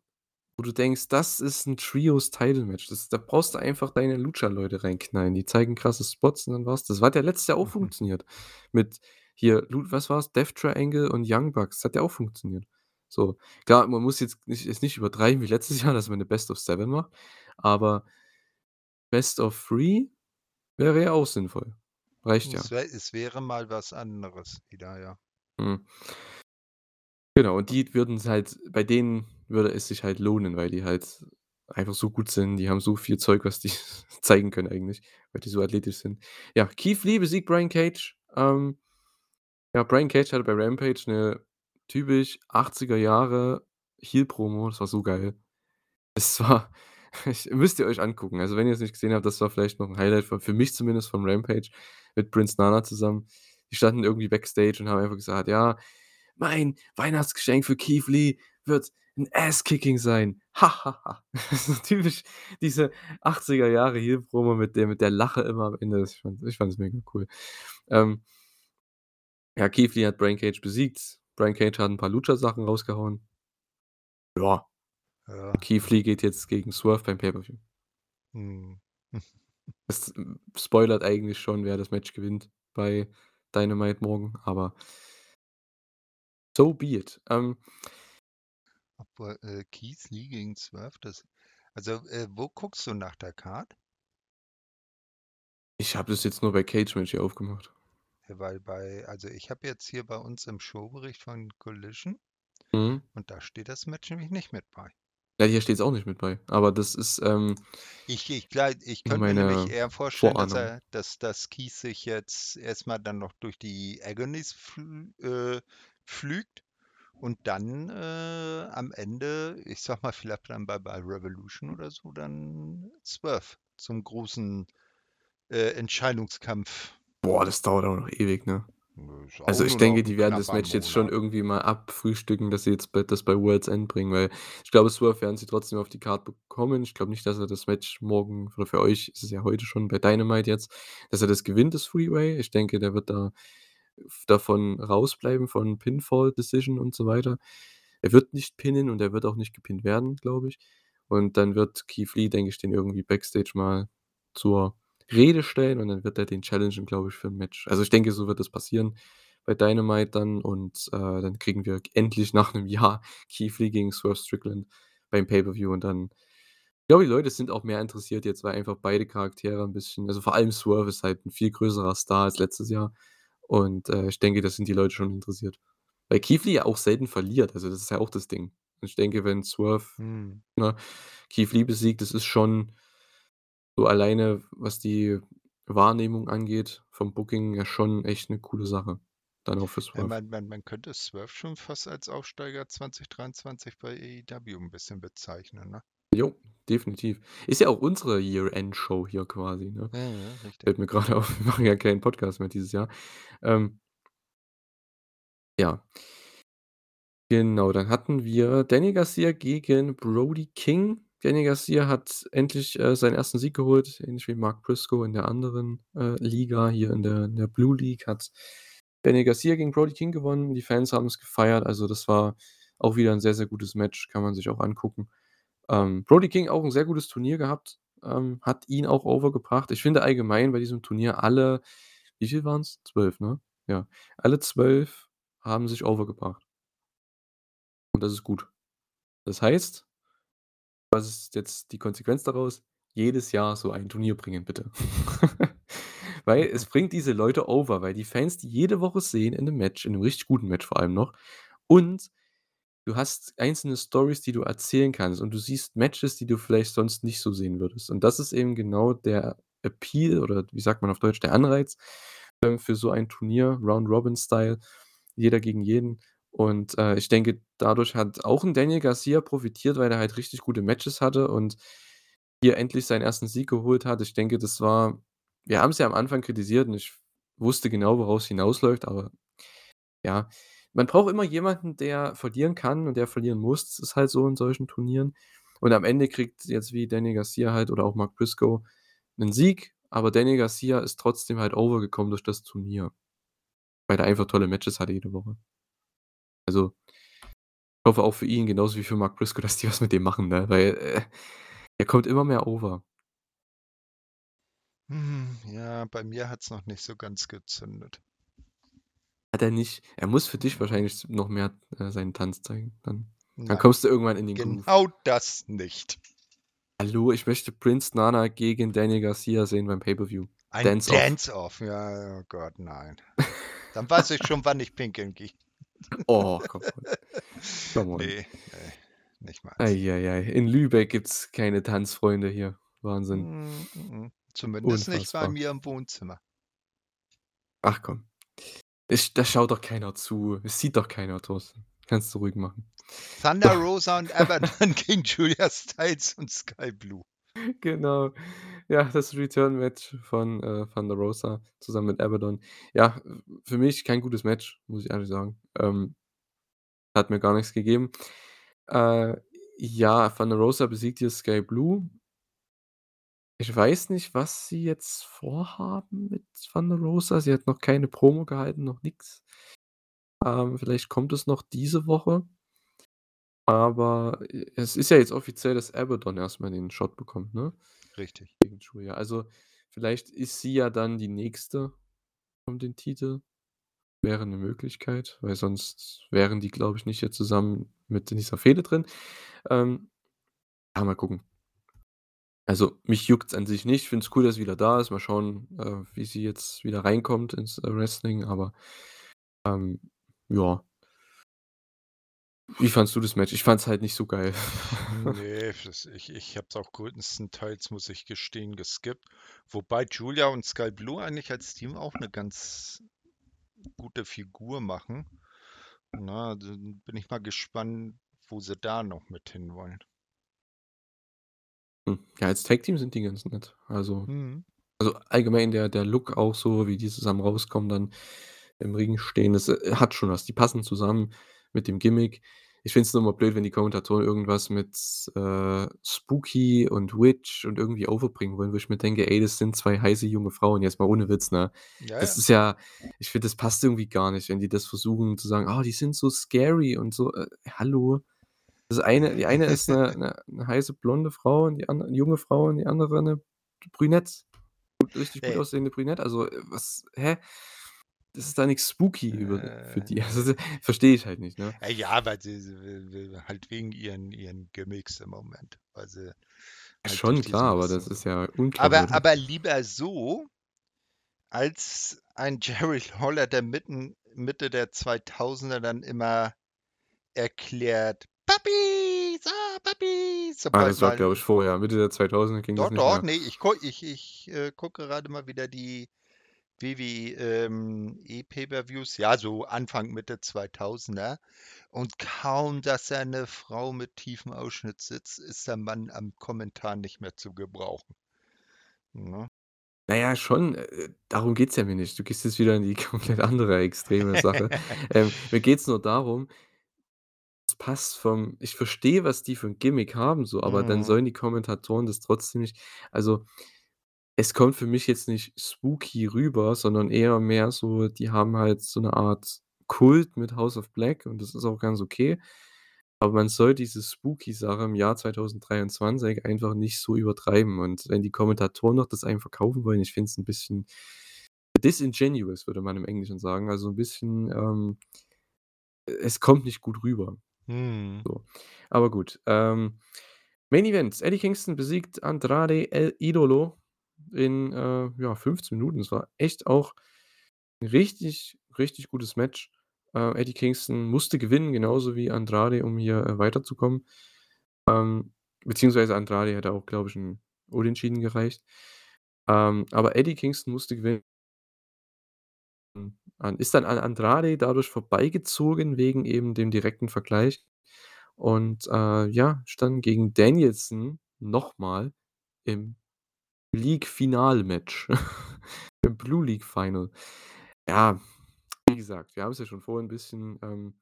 wo du denkst, das ist 'n Trios-Title-Match. Das da brauchst du einfach deine Lucha-Leute reinknallen. Die zeigen krasse Spots und dann war's das. War hat ja letztes Jahr auch Mhm. funktioniert mit hier was war's? Death Triangle und Young Bucks. Hat ja auch funktioniert. So, klar, man muss jetzt nicht jetzt nicht übertreiben wie letztes Jahr, dass man 'ne Best of 7 macht, aber Best of 3 wäre ja auch sinnvoll. Reicht ja. Es wär es wäre mal was anderes wieder, ja. Mhm. Genau, und die würden's halt bei denen würde es sich halt lohnen, weil die halt einfach so gut sind. Die haben so viel Zeug, was die zeigen können eigentlich, weil die so athletisch sind. Ja, Keith Lee besiegt Brian Cage. Ähm, ja, Brian Cage hatte bei Rampage 'ne typisch 80er Jahre Heel-Promo. Das war so geil. Es war ich müsst ihr euch angucken. Also, wenn ihr's nicht gesehen habt, das war vielleicht noch 'n Highlight für für mich zumindest von Rampage mit Prince Nana zusammen. Die standen irgendwie Backstage und haben einfach gesagt: „Ja, mein Weihnachtsgeschenk für Keith Lee wird 'n Ass-Kicking sein. Ha, ha, ha.“ So typisch diese 80er Jahre Heel-Promo mit der mit der Lache immer am Ende. Ich fand ich fand's mega cool. Ähm ja, Keith Lee hat Brian Cage besiegt. Brian Cage hat 'n paar Lucha-Sachen rausgehauen. Ja. Ja, Keith. Lee geht jetzt gegen Swerve beim Pay-per-View. Mhm. Das, hm, spoilert eigentlich schon, wer das Match gewinnt bei Dynamite morgen, aber so be it. Ähm Obwohl, äh, Keith Lee gegen Swerve, das also, äh, wo guckst du nach der Card? Ich habe das jetzt nur bei Cage-Match hier aufgemacht. Ja, weil bei also, ich habe jetzt hier bei uns im Showbericht von Collision Mhm. und da steht das Match nämlich nicht mit bei. Ja, hier steht's auch nicht mit bei, aber das ist, ähm Ich ich glei ich könnte mir nämlich eher vorstellen, dass er dass dass Keith sich jetzt erst mal dann noch durch die Agonies äh, pflügt und dann, äh, am Ende, ich sage mal, vielleicht dann bei bei Revolution oder so, dann Swerve zum großen, äh, Entscheidungskampf Boah, das dauert auch noch ewig, ne? Also, ich denke, die werden das Match jetzt schon Monat. irgendwie mal abfrühstücken, dass sie jetzt bei das bei World's End bringen, weil ich glaube, Swerve werden sie trotzdem auf die Card bekommen. Ich glaube nicht, dass er das Match morgen oder für euch ist es ja heute schon bei Dynamite jetzt, dass er das gewinnt, das Three-Way. Ich denke, der wird da davon rausbleiben von Pinfall Decision und so weiter. Er wird nicht pinnen und er wird auch nicht gepinnt werden, glaube ich. Und dann wird Keith Lee, denke ich, den irgendwie Backstage mal zur Rede stellen und dann wird er den challengen, glaube ich, für 'n Match. Also, ich denke, so wird das passieren bei Dynamite dann und, äh, dann kriegen wir endlich nach 'nem Jahr Keith Lee gegen Swerve Strickland beim Pay-per-View und dann ich glaube, die Leute sind auch mehr interessiert jetzt, weil einfach beide Charaktere 'n bisschen also, vor allem Swerve ist halt 'n viel größerer Star als letztes Jahr und, äh, ich denke, da sind die Leute schon interessiert. Weil Lee ja auch selten verliert, also, das ist ja auch das Ding. Und ich denke, wenn Swerve, Mhm. ne, Lee besiegt, das ist schon so alleine, was die Wahrnehmung angeht vom Booking ja schon echt 'ne coole Sache, dann auch für Ja, Swerve. man man man könnte Swerve schon fast als Aufsteiger 2023 bei AEW 'n bisschen bezeichnen, ne? Jo, definitiv. Ist ja auch unsere Year-End-Show hier quasi, ne? Ja, ja, richtig. Fällt mir grade auf, wir machen ja keinen Podcast mehr dieses Jahr. Ähm Ja. Genau, dann hatten wir Danny Garcia gegen Brody King. Danny Garcia hat endlich, äh, seinen 1. Sieg geholt, ähnlich wie Mark Briscoe in der anderen, äh, Liga. Hier in der in der Blue League hat Danny Garcia gegen Brody King gewonnen. Die Fans haben's gefeiert. Also, das war auch wieder 'n sehr, sehr gutes Match, kann man sich auch angucken. Ähm, Brody King auch 'n sehr gutes Turnier gehabt, ähm, hat ihn auch over gebracht. Ich finde allgemein bei diesem Turnier alle wie viel waren's? 12, ne? Ja, alle 12 haben sich over gebracht. Und das ist gut. Das heißt was ist jetzt die Konsequenz daraus? Jedes Jahr so ein Turnier bringen, bitte. Weil es bringt diese Leute over, weil die Fans die jede Woche sehen in 'nem Match, in 'nem richtig guten Match vor allem noch. Und du hast einzelne Storys, die du erzählen kannst und du siehst Matches, die du vielleicht sonst nicht so sehen würdest. Und das ist eben genau der Appeal oder wie sagt man auf Deutsch, der Anreiz, ähm, für so ein Turnier, Round Robin Style, jeder gegen jeden. Und, äh, ich denke, dadurch hat auch 'n Daniel Garcia profitiert, weil er halt richtig gute Matches hatte und hier endlich seinen 1. Sieg geholt hat. Ich denke, das war wir haben's ja am Anfang kritisiert und ich wusste genau, worauf's hinausläuft, aber ja, man braucht immer jemanden, der verlieren kann und der verlieren muss. Das ist halt so in solchen Turnieren. Und am Ende kriegt jetzt wie Daniel Garcia halt oder auch Mark Briscoe 'nen Sieg, aber Daniel Garcia ist trotzdem halt over gekommen durch das Turnier. Weil er einfach tolle Matches hatte jede Woche. Also, ich hoffe auch für ihn genauso wie für Mark Briscoe, dass die was mit dem machen, ne? Weil, äh, er kommt immer mehr over. Hm, ja, bei mir hat's noch nicht so ganz gezündet. Hat er nicht. Er muss für dich wahrscheinlich noch mehr, äh, seinen Tanz zeigen dann. Dann kommst du irgendwann in den Groove. genau das nicht. Hallo, ich möchte Prince Nana gegen Daniel Garcia sehen beim Pay-per-View. Ein Dance Off. Dance ja, oh Gott, nein. Dann weiß ich schon, wann ich pinkeln gehe. Oh, come on. Come on. Ne, ne, nicht meins. Ei, ei, ei. In Lübeck gibt's keine Tanzfreunde hier. Wahnsinn. Hm, mm, zumindest nicht bei Unfassbar. mir im Wohnzimmer. Ach komm. Es da schaut doch keiner zu. Es sieht doch keiner, Thorsten. Kannst du ruhig machen. Thunder Doch. Rosa und Abaddon gegen Julia Styles und Sky Blue. Genau. Ja, das Return-Match von, äh, Thunder Rosa zusammen mit Abaddon. Ja, für mich kein gutes Match, muss ich ehrlich sagen. Ähm, hat mir gar nichts gegeben. Äh, ja, Thunder Rosa besiegt hier Sky Blue. Ich weiß nicht, was sie jetzt vorhaben mit Thunder Rosa. Sie hat noch keine Promo gehalten, noch nix. Ähm, vielleicht kommt es noch diese Woche. Aber, äh, es ist ja jetzt offiziell, dass Abaddon erst mal den Shot bekommt, ne? Richtig. Gegen Julia. Also, vielleicht ist sie ja dann die Nächste um den Titel. Wäre 'ne Möglichkeit, weil sonst wären die, glaube ich, nicht hier zusammen mit in dieser Fehde drin. Ähm, ja, mal gucken. Also, mich juckt's an sich nicht. Ich finde es cool, dass sie wieder da ist. Mal schauen, äh, wie sie jetzt wieder reinkommt ins, äh, Wrestling, aber, ähm, ja. Wie fandest du das Match? Ich fand's halt nicht so geil. Ne, das ich ich habe es auch größtenteils, muss ich gestehen, geskippt. Wobei Julia und Sky Blue eigentlich als Team auch 'ne ganz gute Figur machen. Na, dann bin ich mal gespannt, wo sie da noch mit hinwollen. Hm, ja, als Tag-Team sind die ganz nett. Also Mhm. also, allgemein der der Look auch so, wie die zusammen rauskommen, dann im Ring stehen, das, äh, hat schon was. Die passen zusammen mit dem Gimmick. Ich finde es nur immer blöd, wenn die Kommentatoren irgendwas mit, äh, Spooky und Witch und irgendwie overbringen wollen, wo ich mir denke: „Ey, das sind 2 heiße junge Frauen, jetzt mal ohne Witz, ne?“ Ja, Das ja. ist ja ich finde, das passt irgendwie gar nicht, wenn die das versuchen zu sagen: „Ah, die sind so scary“ und so. Äh, hallo? Das eine die eine ist 'ne 'ne 'ne heiße blonde Frau und die andere 'ne junge Frau und die andere 'ne Brünette. Gut richtig gut Ey. aussehende Brünette. Also, äh, was hä? Das ist da nix spooky über für die. Also, Äh. verstehe ich halt nicht, ne? Äh, ja, weil sie halt wegen ihren ihren Gimmicks im Moment, weil sie halt Schon klar, aber das ist ja aber unglaubwürdig. aber lieber so als ein Jerry Lawler, der mitten Mitte der 2000er dann immer erklärt: „Puppies, Puppies“, Ah, das war, glaube ich, vorher. Mitte der 2000er ging das Doch, nicht doch, mehr. ne, ich gu ich ich, äh, gucke gerade mal wieder die WWE, ähm, ja, so Anfang, Mitte 2000er. Und kaum, dass da 'ne Frau mit tiefem Ausschnitt sitzt, ist der Mann am Kommentar nicht mehr zu gebrauchen. Ne? Na ja, schon, äh, darum geht's ja mir nicht. Du gehst jetzt wieder in die komplett andere extreme Sache. Ähm, mir geht's nur darum es passt vom ich verstehe, was die für 'n Gimmick haben so, aber dann Mhm. sollen die Kommentatoren das trotzdem nicht also, es kommt für mich jetzt nicht spooky rüber, sondern eher mehr so, die haben halt so 'ne Art Kult mit House of Black und das ist auch ganz okay. Aber man soll diese Spooky-Sache im Jahr 2023 einfach nicht so übertreiben. Und wenn die Kommentatoren noch das einem verkaufen wollen, ich finde es 'n bisschen disingenuous, würde man im Englischen sagen. Also, 'n bisschen, ähm es kommt nicht gut rüber. Mhm. So, aber gut. Ähm, Main Event: Eddie Kingston besiegt Andrade El Idolo in, äh, ja, 15 Minuten. Das war echt auch 'n richtig, richtig gutes Match. Äh, Eddie Kingston musste gewinnen, genauso wie Andrade, um hier, äh, weiterzukommen. Ähm, beziehungsweise Andrade hätte auch, glaube ich, 'n Unentschieden gereicht. Ähm, aber Eddie Kingston musste gewinnen. An ist dann an Andrade dadurch vorbeigezogen wegen eben dem direkten Vergleich und, äh, ja, stand gegen Danielson noch mal im League-Finalmatch, im Blue League Final. Ja, wie gesagt, wir haben's ja schon vorhin 'n bisschen, ähm,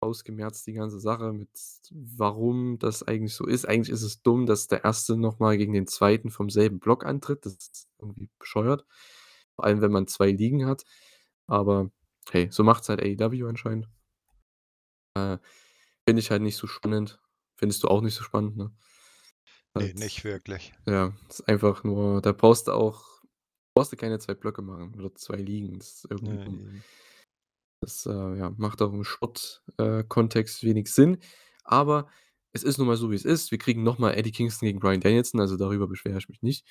ausgemerzt, die ganze Sache mit warum das eigentlich so ist. Eigentlich ist es dumm, dass der Erste noch mal gegen den Zweiten vom selben Block antritt. Das ist irgendwie bescheuert, vor allem, wenn man 2 Ligen hat. Aber hey, so macht's halt AEW anscheinend. Äh, finde ich halt nicht so spannend. Findest du auch nicht so spannend, ne? Ne, Halt nicht wirklich. ja, ist einfach nur da brauchst du auch brauchst du keine 2 Blöcke machen oder 2 Ligen. Das eben. Das, äh, ja, macht auch im Sport äh, Kontext wenig Sinn. Aber es ist nun mal so, wie es ist. Wir kriegen noch mal Eddie Kingston gegen Bryan Danielson, also darüber beschwere ich mich nicht.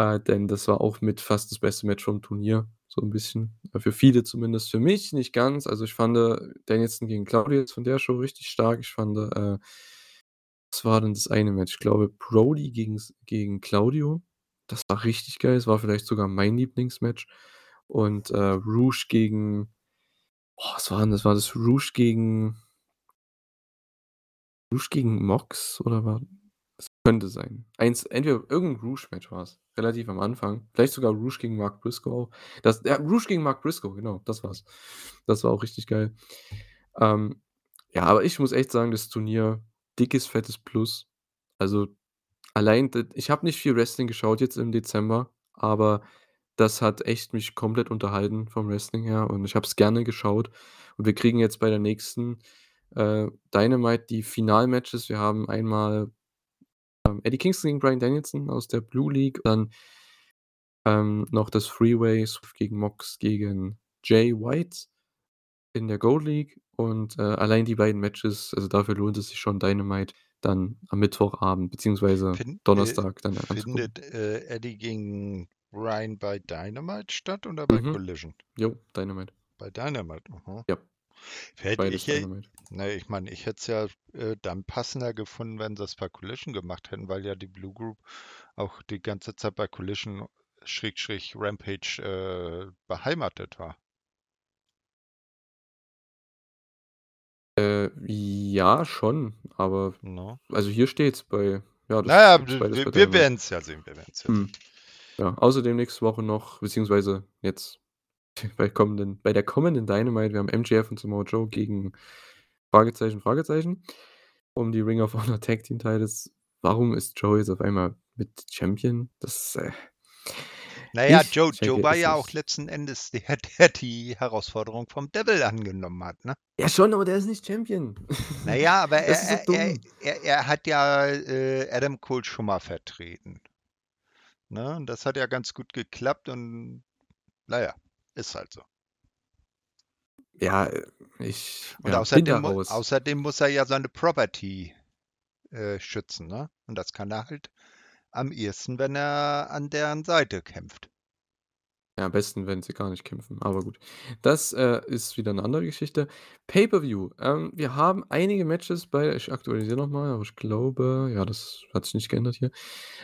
Äh, denn das war auch mit fast das beste Match vom Turnier, so 'n bisschen. Äh, für viele zumindest, für mich nicht ganz. Also, ich fand Danielson gegen Claudio jetzt von der Show richtig stark. Ich fand, äh was war denn das eine Match? Ich glaube, Brody gegen gegen Claudio. Das war richtig geil. Das war vielleicht sogar mein Lieblingsmatch. Und, äh, Rush gegen boah, was war denn das? War das Rush gegen Rush gegen Mox oder war es könnte sein. Eins entweder irgend 'n Rush-Match war's, relativ am Anfang. Vielleicht sogar Rush gegen Mark Briscoe. Das ja, Rush gegen Mark Briscoe, genau, das war's. Das war auch richtig geil. Ähm, ja, aber ich muss echt sagen, das Turnier, dickes, fettes Plus. Also, allein ich habe nicht viel Wrestling geschaut jetzt im Dezember, aber das hat echt mich komplett unterhalten vom Wrestling her und ich habe es gerne geschaut. Und wir kriegen jetzt bei der nächsten, äh, Dynamite die Finalmatches. Wir haben einmal, ähm, Eddie Kingston gegen Bryan Danielson aus der Blue League, dann ähm, noch das Swerve gegen Mox gegen Jay White in der Gold League und, äh, allein die beiden Matches, also dafür lohnt es sich schon, Dynamite dann am Mittwochabend beziehungsweise Fin äh, Donnerstag dann anzugucken. findet, äh, Eddie gegen Bryan bei Dynamite statt oder bei Mhm. Collision? Jo, Dynamite. Bei Dynamite, aha. Ja. Hätte ich ne, ich meine, ich hätte es ja, äh, dann passender gefunden, wenn sie's bei Collision gemacht hätten, weil ja die Blue Group auch die ganze Zeit bei Collision Schrägstrich Rampage, äh, beheimatet war. Äh, ja, schon, aber Ne? also hier steht's bei ja, das ja, gibt's w beides wir bei wir Dynamite. werden's ja sehen, wir ja sehen. Mhm. Ja, außerdem nächste Woche noch beziehungsweise jetzt bei kommenden bei der kommenden Dynamite, wir haben MJF und Samoa Joe gegen Fragezeichen, Fragezeichen um die Ring of Honor Tag Team Titles. Warum ist Joe jetzt auf einmal mit Champion? Das, äh Na ja, ich Joe Joe war ja auch letzten Endes der, der die Herausforderung vom Devil angenommen hat, ne? Ja schon, aber der ist nicht Champion. Na ja, aber ist so er er er er er hat ja, äh, Adam Cole schon mal vertreten. Ne, und das hat ja ganz gut geklappt und na ja, ist halt so. Ja, ich, Und ja, außerdem mu außerdem muss er ja seine Property, äh, schützen, ne? Und das kann er halt am ehesten, wenn er an deren Seite kämpft. Ja, am besten, wenn sie gar nicht kämpfen, aber gut. Das, äh, ist wieder 'ne andere Geschichte. Pay-per-View. Ähm, wir haben einige Matches bei ich aktualisiere noch mal, aber ich glaube ja, das hat sich nicht geändert hier.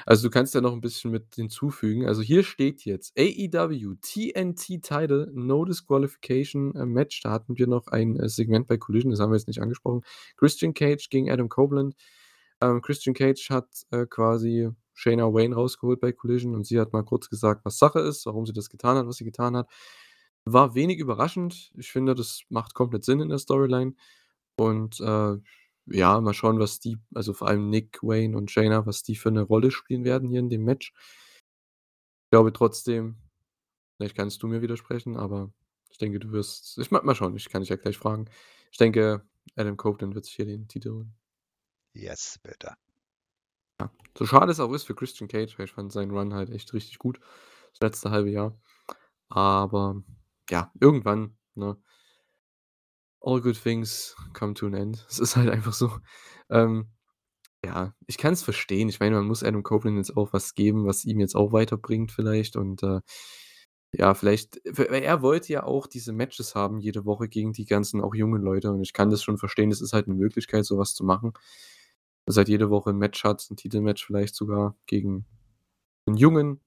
Also, du kannst ja noch 'n bisschen mit hinzufügen. Also, hier steht jetzt AEW TNT Title No Disqualification, äh, Match. Da hatten wir noch ein, äh, Segment bei Collision, das haben wir jetzt nicht angesprochen. Christian Cage gegen Adam Copeland. Ähm, Christian Cage hat, äh, quasi Shayna Wayne rausgeholt bei Collision und sie hat mal kurz gesagt, was Sache ist, warum sie das getan hat, was sie getan hat. War wenig überraschend. Ich finde, das macht komplett Sinn in der Storyline und, äh, ja, mal schauen, was die also, vor allem Nick Wayne und Shayna, was die für 'ne Rolle spielen werden hier in dem Match. Glaube trotzdem vielleicht kannst du mir widersprechen, aber ich denke, du wirst ich ma mal schauen, ich kann dich ja gleich fragen. Ich denke, Adam Copeland wird sich hier den Titel holen. Yes, bitte. Ja, so schade es auch ist für Christian Cage, weil ich fand seinen Run halt echt richtig gut, das letzte 1/2 Jahr. Aber ja, irgendwann, ne? all good things come to an end. Es ist halt einfach so. Ähm, ja, ich kann's verstehen. Ich meine, man muss Adam Copeland jetzt auch was geben, was ihm jetzt auch weiterbringt vielleicht und, äh, ja, vielleicht w er wollte ja auch diese Matches haben jede Woche gegen die ganzen auch jungen Leute und ich kann das schon verstehen. Das ist halt 'ne Möglichkeit, so was zu machen. Dass er halt jede Woche 'n Match hat, 'n Titelmatch vielleicht sogar gegen 'n jungen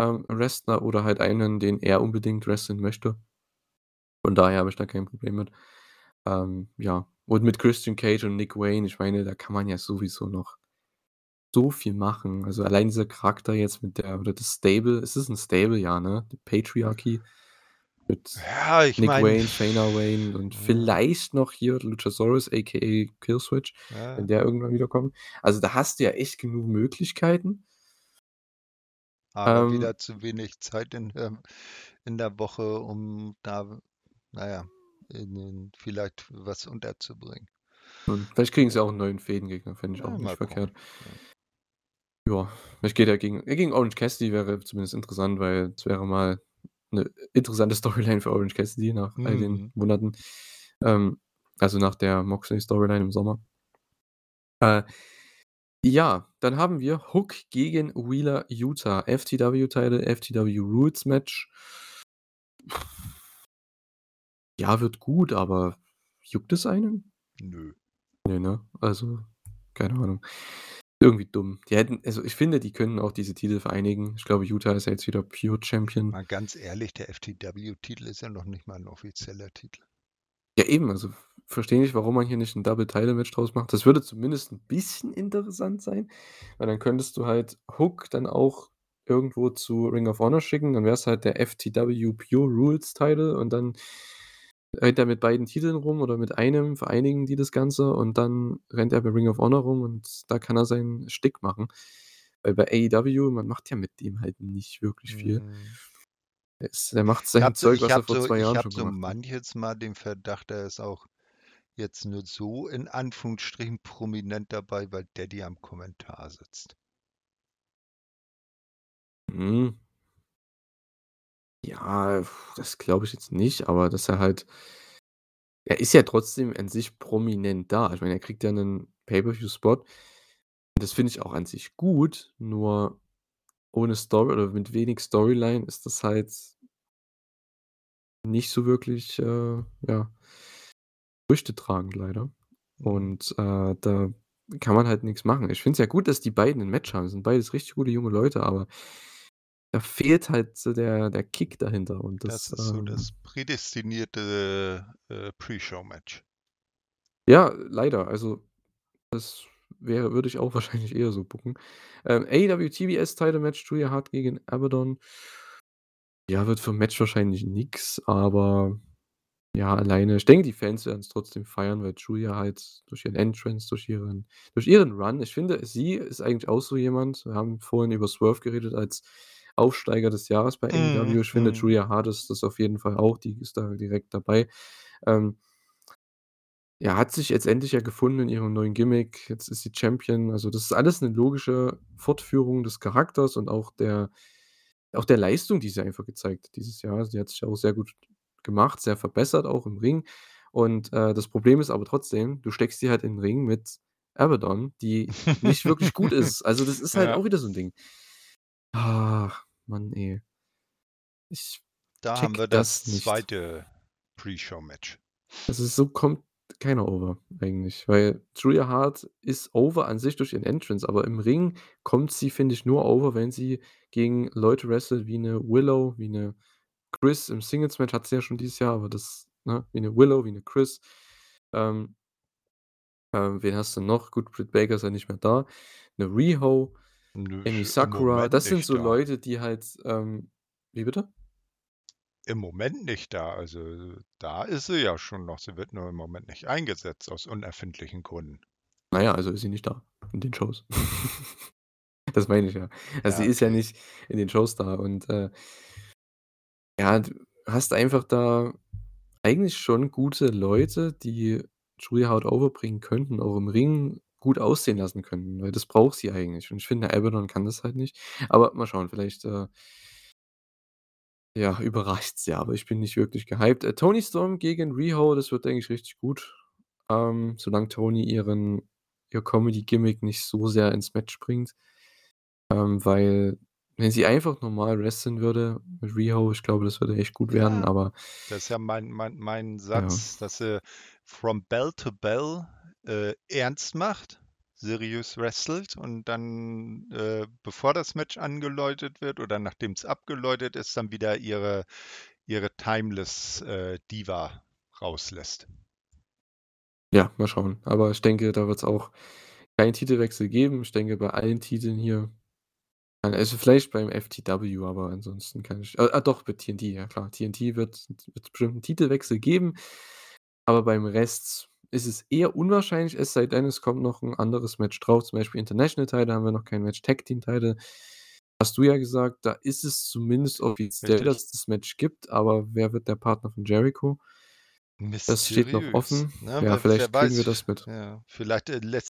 ähm, Wrestler oder halt einen, den er unbedingt wresteln möchte. Von daher habe ich da kein Problem mit. Ähm, ja, und mit Christian Cage und Nick Wayne, ich meine, da kann man ja sowieso noch so viel machen. Also, allein dieser Charakter jetzt mit der oder das Stable ist es 'n Stable? Ja, ne? Die Patriarchy mit Ja, Nick meine Wayne, Shayna Wayne und ja. vielleicht noch hier Luchasaurus, aka Killswitch, wenn Ja. der irgendwann wiederkommt. Also, da hast du ja echt genug Möglichkeiten. Aber Ähm wieder zu wenig Zeit in der in der Woche, um da, na ja, in vielleicht was unterzubringen. Hm, vielleicht kriegen sie auch 'n neuen Fädengegner, fände ich auch Ja, nicht verkehrt. ja. Vielleicht geht er gegen ja, gegen Orange Cassidy wäre zumindest interessant, weil es wäre mal 'ne interessante Storyline für Orange Cassidy nach all den Mhm. Monaten. Ähm, also, nach der Moxley-Storyline im Sommer. Äh, ja, dann haben wir Hook gegen Wheeler Yuta. FTW-Title, FTW-Rules-Match. Ja, wird gut, aber juckt es einen? Nö. Ne, ne? Also, keine Ahnung. Irgendwie dumm. Die hätten also, ich finde, die können auch diese Titel vereinigen. Ich glaube, Yuta ist ja jetzt wieder Pure Champion. Mal ganz ehrlich, der FTW-Titel ist ja noch nicht mal 'n offizieller Titel. Ja, eben, also, verstehe nicht, warum man hier nicht 'n Double-Title-Match draus macht. Das würde zumindest 'n bisschen interessant sein, weil dann könntest du halt Hook dann auch irgendwo zu Ring of Honor schicken, dann wär's halt der FTW Pure Rules Title und dann rennt er mit beiden Titeln rum oder mit einem, vereinigen die das Ganze und dann rennt er bei Ring of Honor rum und da kann er seinen Shtick machen. Weil bei AEW, man macht ja mit dem halt nicht wirklich viel. Mhm. Ist der macht Ich sein habe so Zeug, ich was er habe vor so 2 ich Jahren habe schon so gemacht hat. manches Mal den Verdacht, er ist auch jetzt nur so in Anführungsstrichen prominent dabei, weil Daddy am Kommentar sitzt. Hm. Ja, das glaube ich jetzt nicht, aber dass er halt er ist ja trotzdem an sich prominent da. Ich meine, er kriegt ja 'nen Pay-per-View-Spot. Das finde ich auch an sich gut, nur ohne Story oder mit wenig Storyline ist das halt nicht so wirklich, äh, ja früchtetragend leider. Mhm. Und, äh, da kann man halt nix machen. Ich finde es ja gut, dass die beiden 'n Match haben. Sind beides richtig gute junge Leute, aber da fehlt halt so der der Kick dahinter und Das das, ist so ähm das prädestinierte, äh, Pre-Show-Match. Ja, leider. Also, das wäre würde ich auch wahrscheinlich eher so booken. Ähm, AEW TBS Title Match, Julia Hart gegen Abaddon. Ja, wird vom Match wahrscheinlich nix, aber ja, alleine ich denke, die Fans werden's trotzdem feiern, weil Julia halt durch ihren Entrance, durch ihren durch ihren Run ich finde, sie ist eigentlich auch so jemand wir haben vorhin über Swerve geredet als Aufsteiger des Jahres bei AEW. Mhm, Ich finde, mhm. Julia Hart ist das auf jeden Fall auch, die ist da direkt dabei. Ähm ja, hat sich jetzt endlich ja gefunden in ihrem neuen Gimmick. Jetzt ist sie Champion. Also, das ist alles 'ne logische Fortführung des Charakters und auch der auch der Leistung, die sie einfach gezeigt hat dieses Jahr. Sie hat sich auch sehr gut gemacht, sehr verbessert auch im Ring. Und, äh, das Problem ist aber trotzdem, du steckst sie halt in 'n Ring mit Abaddon, die nicht wirklich gut ist. Also, das ist halt Ja. auch wieder so 'n Ding. Ach, Mann, ey. Ich Da haben wir das das. 2. Pre-Show-Match. Also, so kommt keiner over eigentlich, weil Julia Hart ist over an sich durch ihren Entrance, aber im Ring kommt sie, finde ich, nur over, wenn sie gegen Leute wrestelt wie 'ne Willow, wie 'ne Kris. Im Singles-Match hat sie ja schon dieses Jahr, aber das ne, wie 'ne Willow, wie 'ne Kris. Ähm ähm, wen hast du noch? Gut, Britt Baker ist ja nicht mehr da. 'Ne Riho, Nö, im Sakura. Moment Das sind so da. Leute, die halt, ähm wie bitte? Im Moment nicht da. Also, da ist sie ja schon noch. Sie wird nur im Moment nicht eingesetzt aus unerfindlichen Gründen. Na ja, also ist sie nicht da in den Shows. Das meine ich ja. Also, sie Ja, ist ja nicht in den Shows da und, äh ja, du hast einfach da eigentlich schon gute Leute, die Julia Hart overbringen könnten, auch im Ring gut aussehen lassen könnten, weil das braucht sie eigentlich. Und ich finde, Abaddon kann das halt nicht. Aber mal schauen, vielleicht, äh ja, überrascht's ja, aber ich bin nicht wirklich gehypt. Äh, Toni Storm gegen Riho, das wird, denke ich, richtig gut. Ähm, solange Toni ihren ihr Comedy-Gimmick nicht so sehr ins Match bringt. Ähm, weil wenn sie einfach normal wresteln würde mit Riho, ich glaube, das würde echt gut werden, Ja, aber das ist ja mein mein mein ja. Satz, dass sie from bell to bell, äh, ernst macht, seriös wrestelt und dann, äh, bevor das Match angeläutet wird oder nachdem es abgeläutet ist, dann wieder ihre ihre timeless, äh, Diva rauslässt. Ja, mal schauen. Aber ich denke, da wird's auch keinen Titelwechsel geben. Ich denke, bei allen Titeln hier also vielleicht beim FTW, aber ansonsten kann ich ah, ah doch, bei TNT, ja klar. TNT wird wird's bestimmt 'n Titelwechsel geben, aber beim Rest ist es eher unwahrscheinlich, es sei denn, es kommt noch 'n anderes Match drauf, zum Beispiel International Title haben wir noch kein Match, Tag Team Title hast du ja gesagt, da ist es zumindest offiziell, Richtig. dass es das Match gibt, aber wer wird der Partner von Jericho? Das steht noch Mysteriös, offen. ne? Ja, vielleicht kriegen wir das mit. ja, vielleicht, äh, lässt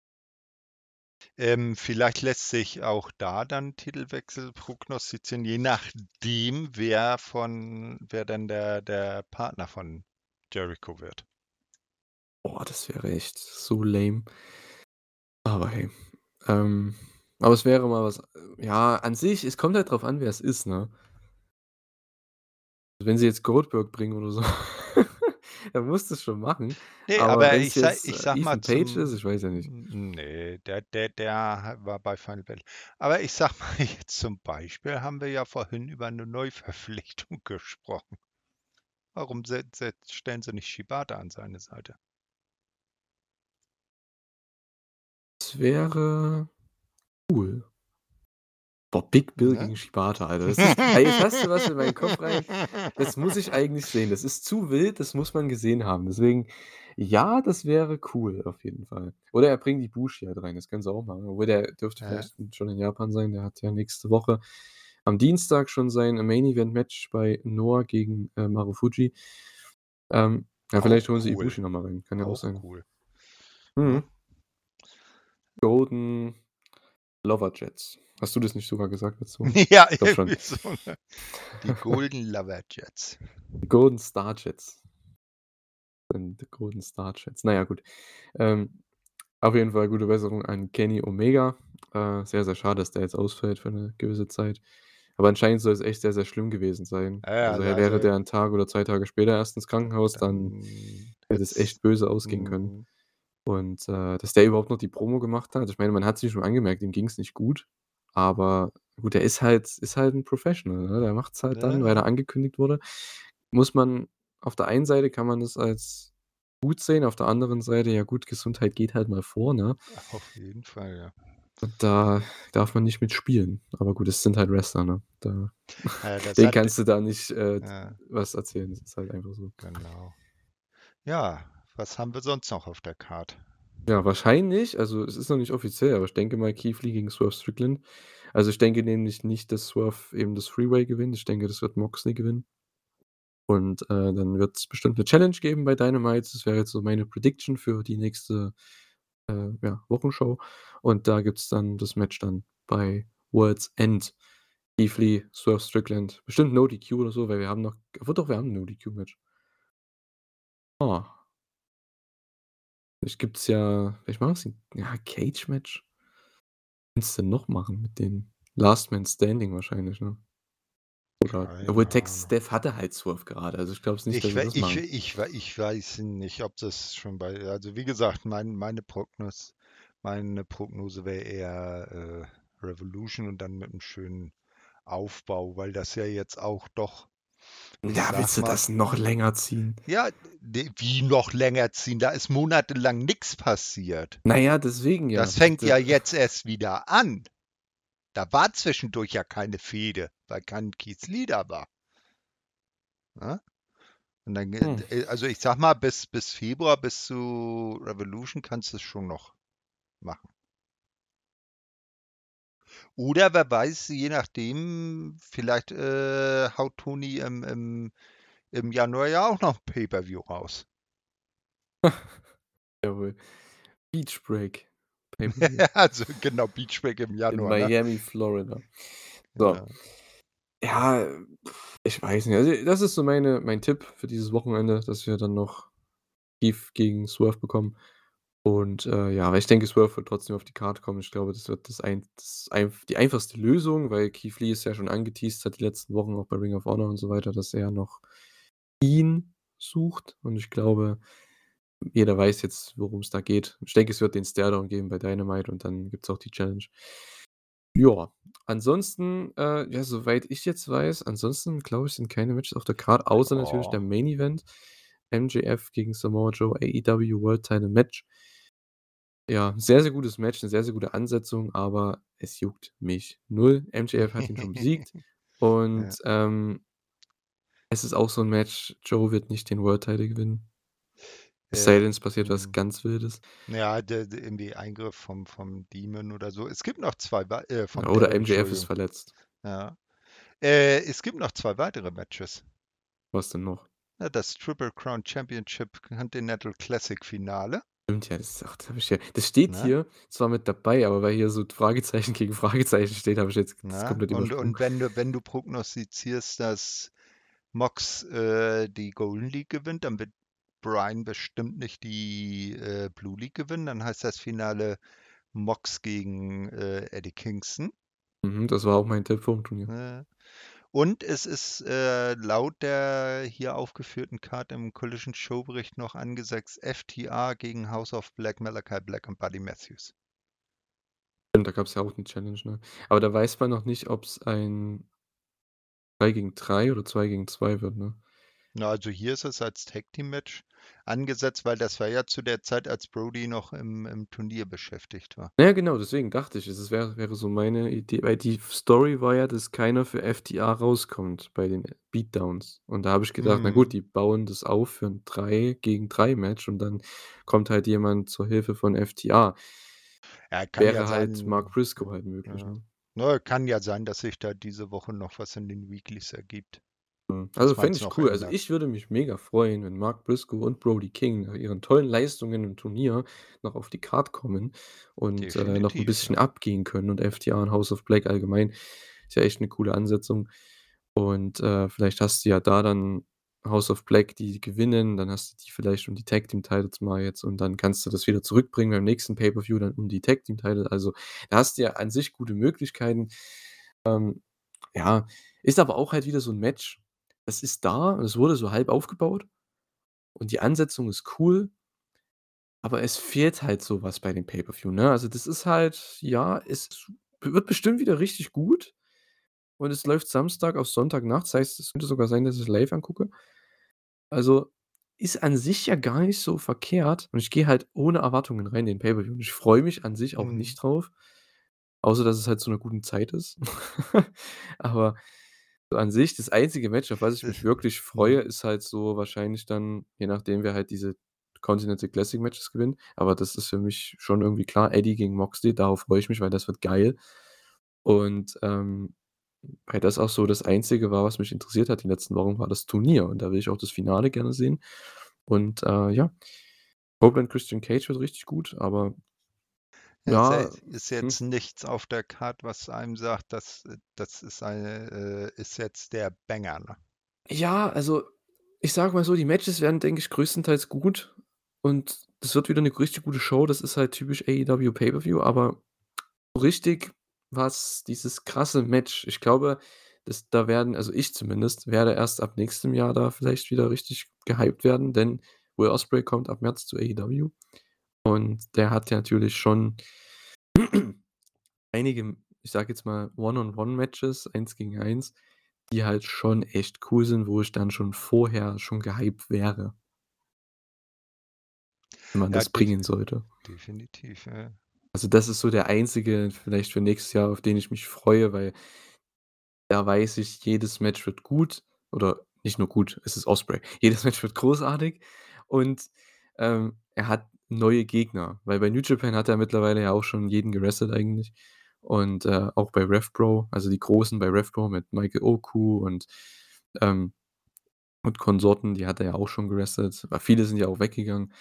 ähm, vielleicht lässt sich auch da dann Titelwechsel prognostizieren, je nachdem, wer von wer dann der der Partner von Jericho wird. Boah, das wäre echt so lame. Aber hey, ähm, aber es wäre mal was ja, an sich, es kommt halt drauf an, wer es ist, ne? Wenn sie jetzt Goldberg bringen oder so, dann musst du's schon machen. Ne, Aber aber ich jetzt, ich äh, mal Ethan Page ist, ich weiß ja nicht. n ne, der der der war bei Final Battle. Aber ich sage mal jetzt zum Beispiel haben wir ja vorhin über 'ne Neuverpflichtung gesprochen. Warum stellen sie nicht Shibata an seine Seite? Das wäre cool. Boah, Big Bill Ne? gegen Shibata, Alter. Das ist jetzt hast du was in meinen Kopf rein. Das muss ich eigentlich sehen. Das ist zu wild, das muss man gesehen haben. Deswegen, ja, das wäre cool auf jeden Fall. Oder er bringt Ibushi halt rein, das können sie auch machen. Obwohl, der dürfte Ja. vielleicht schon in Japan sein. Der hat ja nächste Woche am Dienstag schon sein Main Event Match bei Noah gegen, äh, Marufuji. Ähm, ja, vielleicht holen sie cool. Ibushi noch mal rein. Kann ja auch Auch sein. cool. Mhm. Golden Lover Jets. Hast du das nicht sogar gesagt dazu? Ja, Ich schon. so, ne? Die Golden Lover Jets. Die Golden Star Jets. Die Golden Star Jets. Na ja, gut. Ähm, auf jeden Fall gute Besserung an Kenny Omega. Äh, sehr, sehr schade, dass der jetzt ausfällt für 'ne gewisse Zeit. Aber anscheinend soll es echt sehr, sehr schlimm gewesen sein. Ja, ja, Also, also wäre also der 'n Tag oder 2 Tage später erst ins Krankenhaus, dann dann hätte es echt böse ausgehen können. Und, äh, dass der überhaupt noch die Promo gemacht hat ich meine, man hat's ihm schon angemerkt, ihm ging's nicht gut. Aber gut, der ist halt ist halt 'n Professional, ne? Der macht's halt dann, weil Ja. er angekündigt wurde. Muss man auf der einen Seite kann man das als gut sehen, auf der anderen Seite, ja gut, Gesundheit geht halt mal vor, ne? Auf jeden Fall, ja. Und da darf man nicht mit spielen. Aber gut, es sind halt Wrestler, ne? Da Ja, hat kannst du da nicht, äh, Ja. was erzählen. Das ist halt einfach so. Genau. Ja, was haben wir sonst noch auf der Card? Ja, wahrscheinlich also, es ist noch nicht offiziell, aber ich denke mal Keith gegen Swerve Strickland. Also, ich denke nämlich nicht, dass Swerve eben das Freeway gewinnt. Ich denke, das wird Moxley gewinnen. Und, äh, dann wird's bestimmt 'ne Challenge geben bei Dynamite. Das wäre jetzt so meine Prediction für die nächste, äh, ja, Wochenshow. Und da gibt's dann das Match dann bei World's End. Keith Lee, Swerve Strickland. Bestimmt No DQ oder so, weil wir haben noch obwohl doch, wir haben 'n No DQ Match. Ah. Vielleicht gibt's ja vielleicht machen sie ja, Cage Match? Was denn noch machen mit den Last Man Standing wahrscheinlich, ne? Oder Keine obwohl Tex. Steph hatte halt Swerve gerade. Also, ich glaube es nicht, dass Ich wei das ich machen. ich wei ich weiß nicht, ob das schon bei also, wie gesagt, mein meine Prognos meine Prognose wäre eher, äh, Revolution und dann mit 'nem schönen Aufbau, weil das ja jetzt auch doch ich Ja, willst du das noch länger ziehen? Ja, ne, wie noch länger ziehen? Da ist monatelang nix passiert. Na ja, deswegen ja. Das fängt ja jetzt erst wieder an. Da war zwischendurch ja keine Fehde, weil kein Lee da war. Ne? Und dann ge Hm. äh, also, ich sage mal, bis bis Februar, bis zu Revolution kannst du's schon noch machen. Oder wer weiß, je nachdem, vielleicht, äh, haut Tony im im im Januar ja auch noch 'n Pay-per-View raus. Jawohl. Beach Break. Also, genau, Beach Break im In Januar, ne? Miami, Florida. So. Ja. Ja, Ich weiß nicht. Also, das ist so meine mein Tipp für dieses Wochenende, dass wir dann noch Heath gegen Swerve bekommen. Und, äh, ja, aber ich denke, Swerve wird trotzdem auf die Card kommen. Ich glaube, das wird das ein das einf die einfachste Lösung, weil Keith Lee es ja schon angeteased hat die letzten Wochen auch bei Ring of Honor und so weiter, dass er noch ihn sucht. Und ich glaube, jeder weiß jetzt, worum's da geht. Ich denke, es wird den Staredown geben bei Dynamite und dann gibt's auch die Challenge. Ja, ansonsten, äh, ja, soweit ich jetzt weiß ansonsten glaube ich, sind keine Matches auf der Card, außer natürlich der Oh. Main Event. MJF gegen Samoa Joe, AEW World Title Match. Ja, sehr, sehr gutes Match, 'ne sehr, sehr gute Ansetzung, aber es juckt mich null. MJF hat ihn schon besiegt Ja. und, ähm es ist auch so 'n Match, Joe wird nicht den World Title gewinnen. Es sei Äh, denn, es passiert was mhm. ganz Wildes. Ja, der der irgendwie Eingriff vom vom Demon oder so. Es gibt noch 2 wei äh, Ja, vom oder Devil, MJF ist Entschuldigung. verletzt. Ja. Äh, es gibt noch 2 weitere Matches. Was denn noch? Ja, das Triple Crown Championship Continental Classic Finale. Stimmt ja, das ach, das habe ich ja das steht Ne? hier zwar mit dabei, aber weil hier so Fragezeichen gegen Fragezeichen steht, habe ich jetzt das Ne? komplett Und übersprungen. und wenn du wenn du prognostizierst, dass Mox, äh, die Golden League gewinnt, dann wird Bryan bestimmt nicht die, äh, Blue League gewinnen. Dann heißt das Finale Mox gegen, äh, Eddie Kingston. Mhm, das war auch mein Tipp vorm Turnier. Ne? Und es ist, äh, laut der hier aufgeführten Card im Collision Show-Bericht noch angesetzt, FTR gegen House of Black, Malachi Black und Buddy Matthews. Da gab's ja auch 'ne Challenge, ne? Aber da weiß man noch nicht, ob's ein 3 gegen 3 oder 2 gegen 2 wird, ne? Na, also hier ist es als Tag-Team-Match angesetzt, weil das war ja zu der Zeit, als Brody noch im im Turnier beschäftigt war. Ja, genau, deswegen dachte ich, es wäre wäre so meine Idee, weil die Story war ja, dass keiner für FTR rauskommt bei den Beatdowns. Und da habe ich gedacht: „Na gut, Mhm. die bauen das auf für 'n 3 gegen 3 Match und dann kommt halt jemand zur Hilfe von FTR.“ Ja, kann ja Wäre halt Mark sein Briscoe halt möglich, ja. ne? Ne, kann ja sein, dass sich da diese Woche noch was in den Weeklies ergibt. Also, dass fände ich noch cool. Also, ändert. ich würde mich mega freuen, wenn Mark Briscoe und Brody King nach ihren tollen Leistungen im Turnier noch auf die Card kommen und, äh, noch 'n Definitiv, bisschen ja. abgehen können und FTR und House of Black allgemein ist ja echt 'ne coole Ansetzung. Und, äh, vielleicht hast du ja da dann House of Black, die gewinnen, dann hast du die vielleicht um die Tag-Team-Titles mal jetzt und dann kannst du das wieder zurückbringen beim nächsten Pay-per-View dann um die Tag-Team-Title. Also, da hast du ja an sich gute Möglichkeiten. Ähm, ja, ist aber auch halt wieder so 'n Match, das ist da und es wurde so halb aufgebaut und die Ansetzung ist cool aber es fehlt halt so was bei dem Pay-per-View, ne? Also, das ist halt ja, es wird bestimmt wieder richtig gut und es läuft Samstag auf Sonntagnacht. Das heißt, es könnte sogar sein, dass ich's live angucke. Also, ist an sich ja gar nicht so verkehrt und ich gehe halt ohne Erwartungen rein in den Pay-per-View und ich freue mich an sich auch Mhm. nicht drauf, außer dass es halt zu 'ner guten Zeit ist. Aber an sich das einzige Match, auf was ich mich wirklich freue, Mhm. ist halt so wahrscheinlich dann, je nachdem, wer halt diese Continental Classic Matches gewinnt. Aber das ist für mich schon irgendwie klar, Eddie gegen Moxley, darauf freue ich mich, weil das wird geil. Und, ähm, weil das auch so das Einzige war, was mich interessiert hat die letzten Wochen, war das Turnier und da will ich auch das Finale gerne sehen. Und, äh, ja, Hope Christian Cage wird richtig gut, aber Ja, ist hm. jetzt nichts auf der Card, was einem sagt, das das ist eine äh, ist jetzt der Banger, ne? Ja, also, ich sage mal so, die Matches werden, denke ich, größtenteils gut und das wird wieder 'ne richtig gute Show. Das ist halt typisch AEW Pay-per-View, aber so richtig was dieses krasse Match ich glaube, dass da werden also, ich zumindest werde erst ab nächstem Jahr da vielleicht wieder richtig gehypt werden, denn Will Ospreay kommt ab März zu AEW und der hat ja natürlich schon einige, ich sage jetzt mal, One-on-One-Matches, 1 gegen 1, die halt schon echt cool sind, wo ich dann schon vorher schon gehypt wäre. Wenn man Ja, das bringen sollte. definitiv, ja. Also, das ist so der einzige vielleicht für nächstes Jahr, auf den ich mich freue, weil da weiß ich, jedes Match wird gut oder nicht nur gut, es ist Ospreay. Jedes Match wird großartig und, ähm, er hat neue Gegner, weil bei New Japan hat er mittlerweile ja auch schon jeden gewrestelt eigentlich und, äh, auch bei Rev Pro, also, die Großen bei Rev Pro mit Michael Oku und, ähm und Konsorten, die hat er ja auch schon gewrestelt, aber viele sind ja auch weggegangen.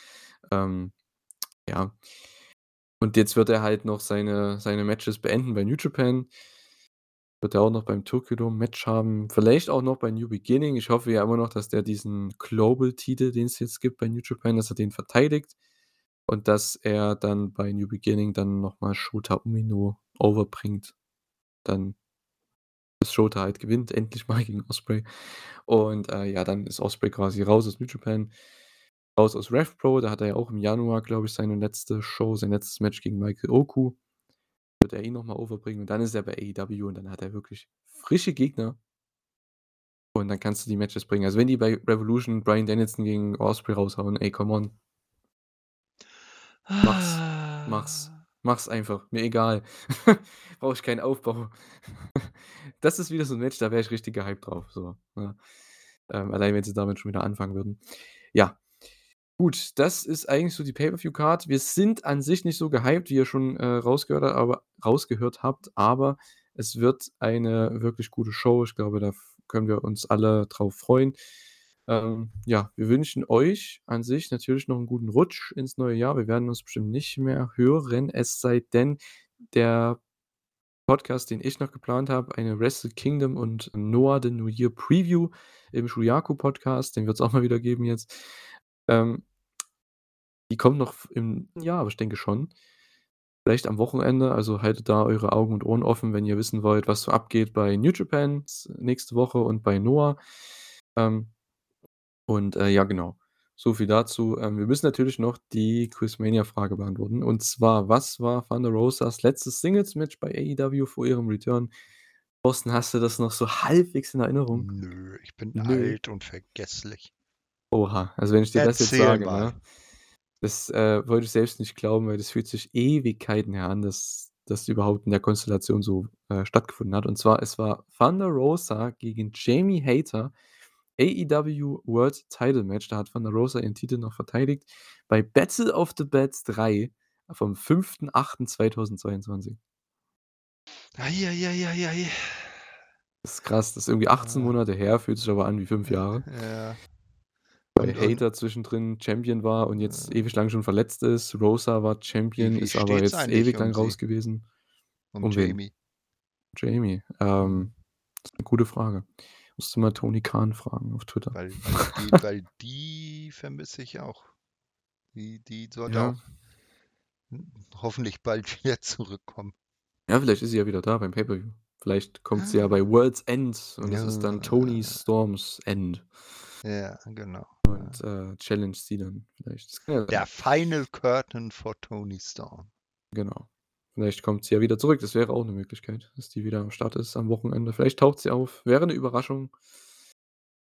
Ähm, ja. Und jetzt wird er halt noch seine seine Matches beenden bei New Japan. Wird er auch noch beim Tokyo Dome Match haben, vielleicht auch noch bei New Beginning. Ich hoffe ja immer noch, dass der diesen Global-Titel, den es jetzt gibt bei New Japan, dass er den verteidigt und dass er dann bei New Beginning dann noch mal Shota Umino overbringt. Dann bis Shota halt gewinnt, endlich mal gegen Osprey. Und äh, ja, dann ist Osprey quasi raus aus New Japan, raus aus Rev Pro. Da hat er ja auch im Januar, glaube ich, seine letzte Show, sein letztes Match gegen Michael Oku. Wird er ihn noch mal overbringen und dann ist er bei AEW und dann hat er wirklich frische Gegner. Und dann kannst du die Matches bringen. Also wenn die bei Revolution Brian Danielson gegen Osprey raushauen, ey, come on. Mach's. Mach's. Mach's einfach. Mir egal. Brauche ich keinen Aufbau. das ist wieder so ein Match, da wäre ich richtig gehypt drauf. So, ja. ähm, allein wenn sie damit schon wieder anfangen würden. Ja. Gut, das ist eigentlich so die Pay-Per-View-Card. Wir sind an sich nicht so gehypt, wie ihr schon äh, rausgehört, aber, rausgehört habt, aber es wird eine wirklich gute Show. Ich glaube, da können wir uns alle drauf freuen. Ähm, ja, wir wünschen euch an sich natürlich noch einen guten Rutsch ins neue Jahr. Wir werden uns bestimmt nicht mehr hören, es sei denn, der Podcast, den ich noch geplant habe, eine Wrestle Kingdom und Noah the New Year Preview im Shuyaku Podcast, den wird es auch mal wieder geben jetzt. Ähm, die kommt noch im Jahr, aber ich denke schon. Vielleicht am Wochenende, also haltet da eure Augen und Ohren offen, wenn ihr wissen wollt, was so abgeht bei New Japan nächste Woche und bei Noah. Ähm, und, äh, ja, genau. So viel dazu. Ähm, wir müssen natürlich noch die Quizmania-Frage beantworten. Und zwar: Was war Thunder Rosas letztes Singles-Match bei AEW vor ihrem Return? Thorsten, hast du das noch so halbwegs in Erinnerung? Nö, ich bin Nö. alt und vergesslich. Oha, also wenn ich dir das jetzt sage, ne? Das, äh, wollte ich selbst nicht glauben, weil das fühlt sich Ewigkeiten her an, dass das überhaupt in der Konstellation so, äh, stattgefunden hat. Und zwar, es war Thunder Rosa gegen Jamie Hater AEW World Title Match. Da hat Thunder Rosa ihren Titel noch verteidigt bei Battle of the Bats 3 vom 5.8.2022. Eieieiei. Das ist krass, das ist irgendwie 18 ja. Monate her, fühlt sich aber an wie 5 Jahre. Ja. Weil und, Hater und, zwischendrin Champion war und jetzt äh, ewig lang schon verletzt ist. Rosa war Champion, ist aber jetzt ewig lang um raus gewesen. Um, um Jamie. Jamie. Ähm, das ist eine gute Frage. Musst du mal Tony Khan fragen auf Twitter. Weil, weil, die, weil die, vermisse ich auch. Die, die sollte ja. auch hoffentlich bald wieder zurückkommen. Ja, vielleicht ist sie ja wieder da beim Pay-Per-View. Vielleicht kommt sie ja ah. bei World's End und ja, das ist dann Tony Storms End. Ja, genau. Und äh, challenge sie dann vielleicht. Der Final Curtain for Tony Storm. Genau. Vielleicht kommt sie ja wieder zurück. Das wäre auch eine Möglichkeit, dass die wieder am Start ist am Wochenende. Vielleicht taucht sie auf. Wäre eine Überraschung.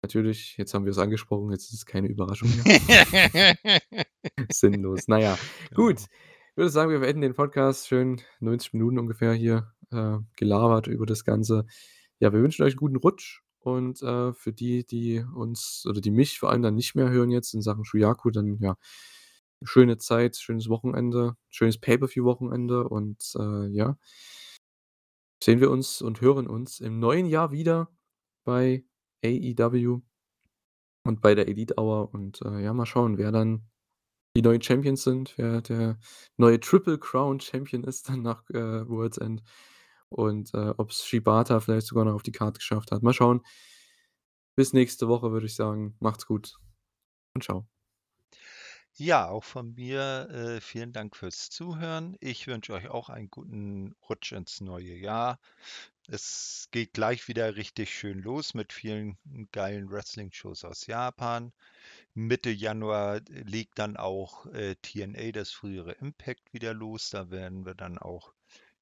Natürlich, jetzt haben wir es angesprochen, jetzt ist es keine Überraschung mehr. Sinnlos. Naja, genau. gut. Ich würde sagen, wir beenden den Podcast. Schön 90 Minuten ungefähr hier äh, gelabert über das Ganze. Ja, wir wünschen euch einen guten Rutsch. Und äh, für die, die uns oder die mich vor allem dann nicht mehr hören jetzt in Sachen Shuyaku, dann ja, schöne Zeit, schönes Wochenende, schönes Pay-Per-View-Wochenende und äh, ja, sehen wir uns und hören uns im neuen Jahr wieder bei AEW und bei der Elite Hour und äh, ja, mal schauen, wer dann die neuen Champions sind, wer der neue Triple Crown Champion ist dann nach äh, World's End und äh, ob es Shibata vielleicht sogar noch auf die Karte geschafft hat. Mal schauen. Bis nächste Woche, würde ich sagen. Macht's gut und ciao. Ja, auch von mir äh, vielen Dank fürs Zuhören. Ich wünsche euch auch einen guten Rutsch ins neue Jahr. Es geht gleich wieder richtig schön los mit vielen geilen Wrestling-Shows aus Japan. Mitte Januar legt dann auch äh, TNA, das frühere Impact, wieder los. Da werden wir dann auch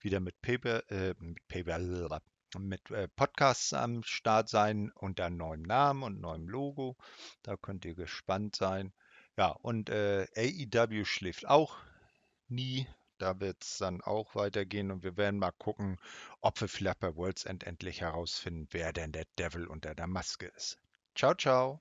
wieder mit Paper, äh, mit Paper, mit äh, Podcasts am Start sein unter neuem Namen und neuem Logo. Da könnt ihr gespannt sein. Ja, und äh, AEW schläft auch nie. Da wird es dann auch weitergehen und wir werden mal gucken, ob wir vielleicht bei World's End endlich herausfinden, wer denn der Devil unter der Maske ist. Ciao, ciao.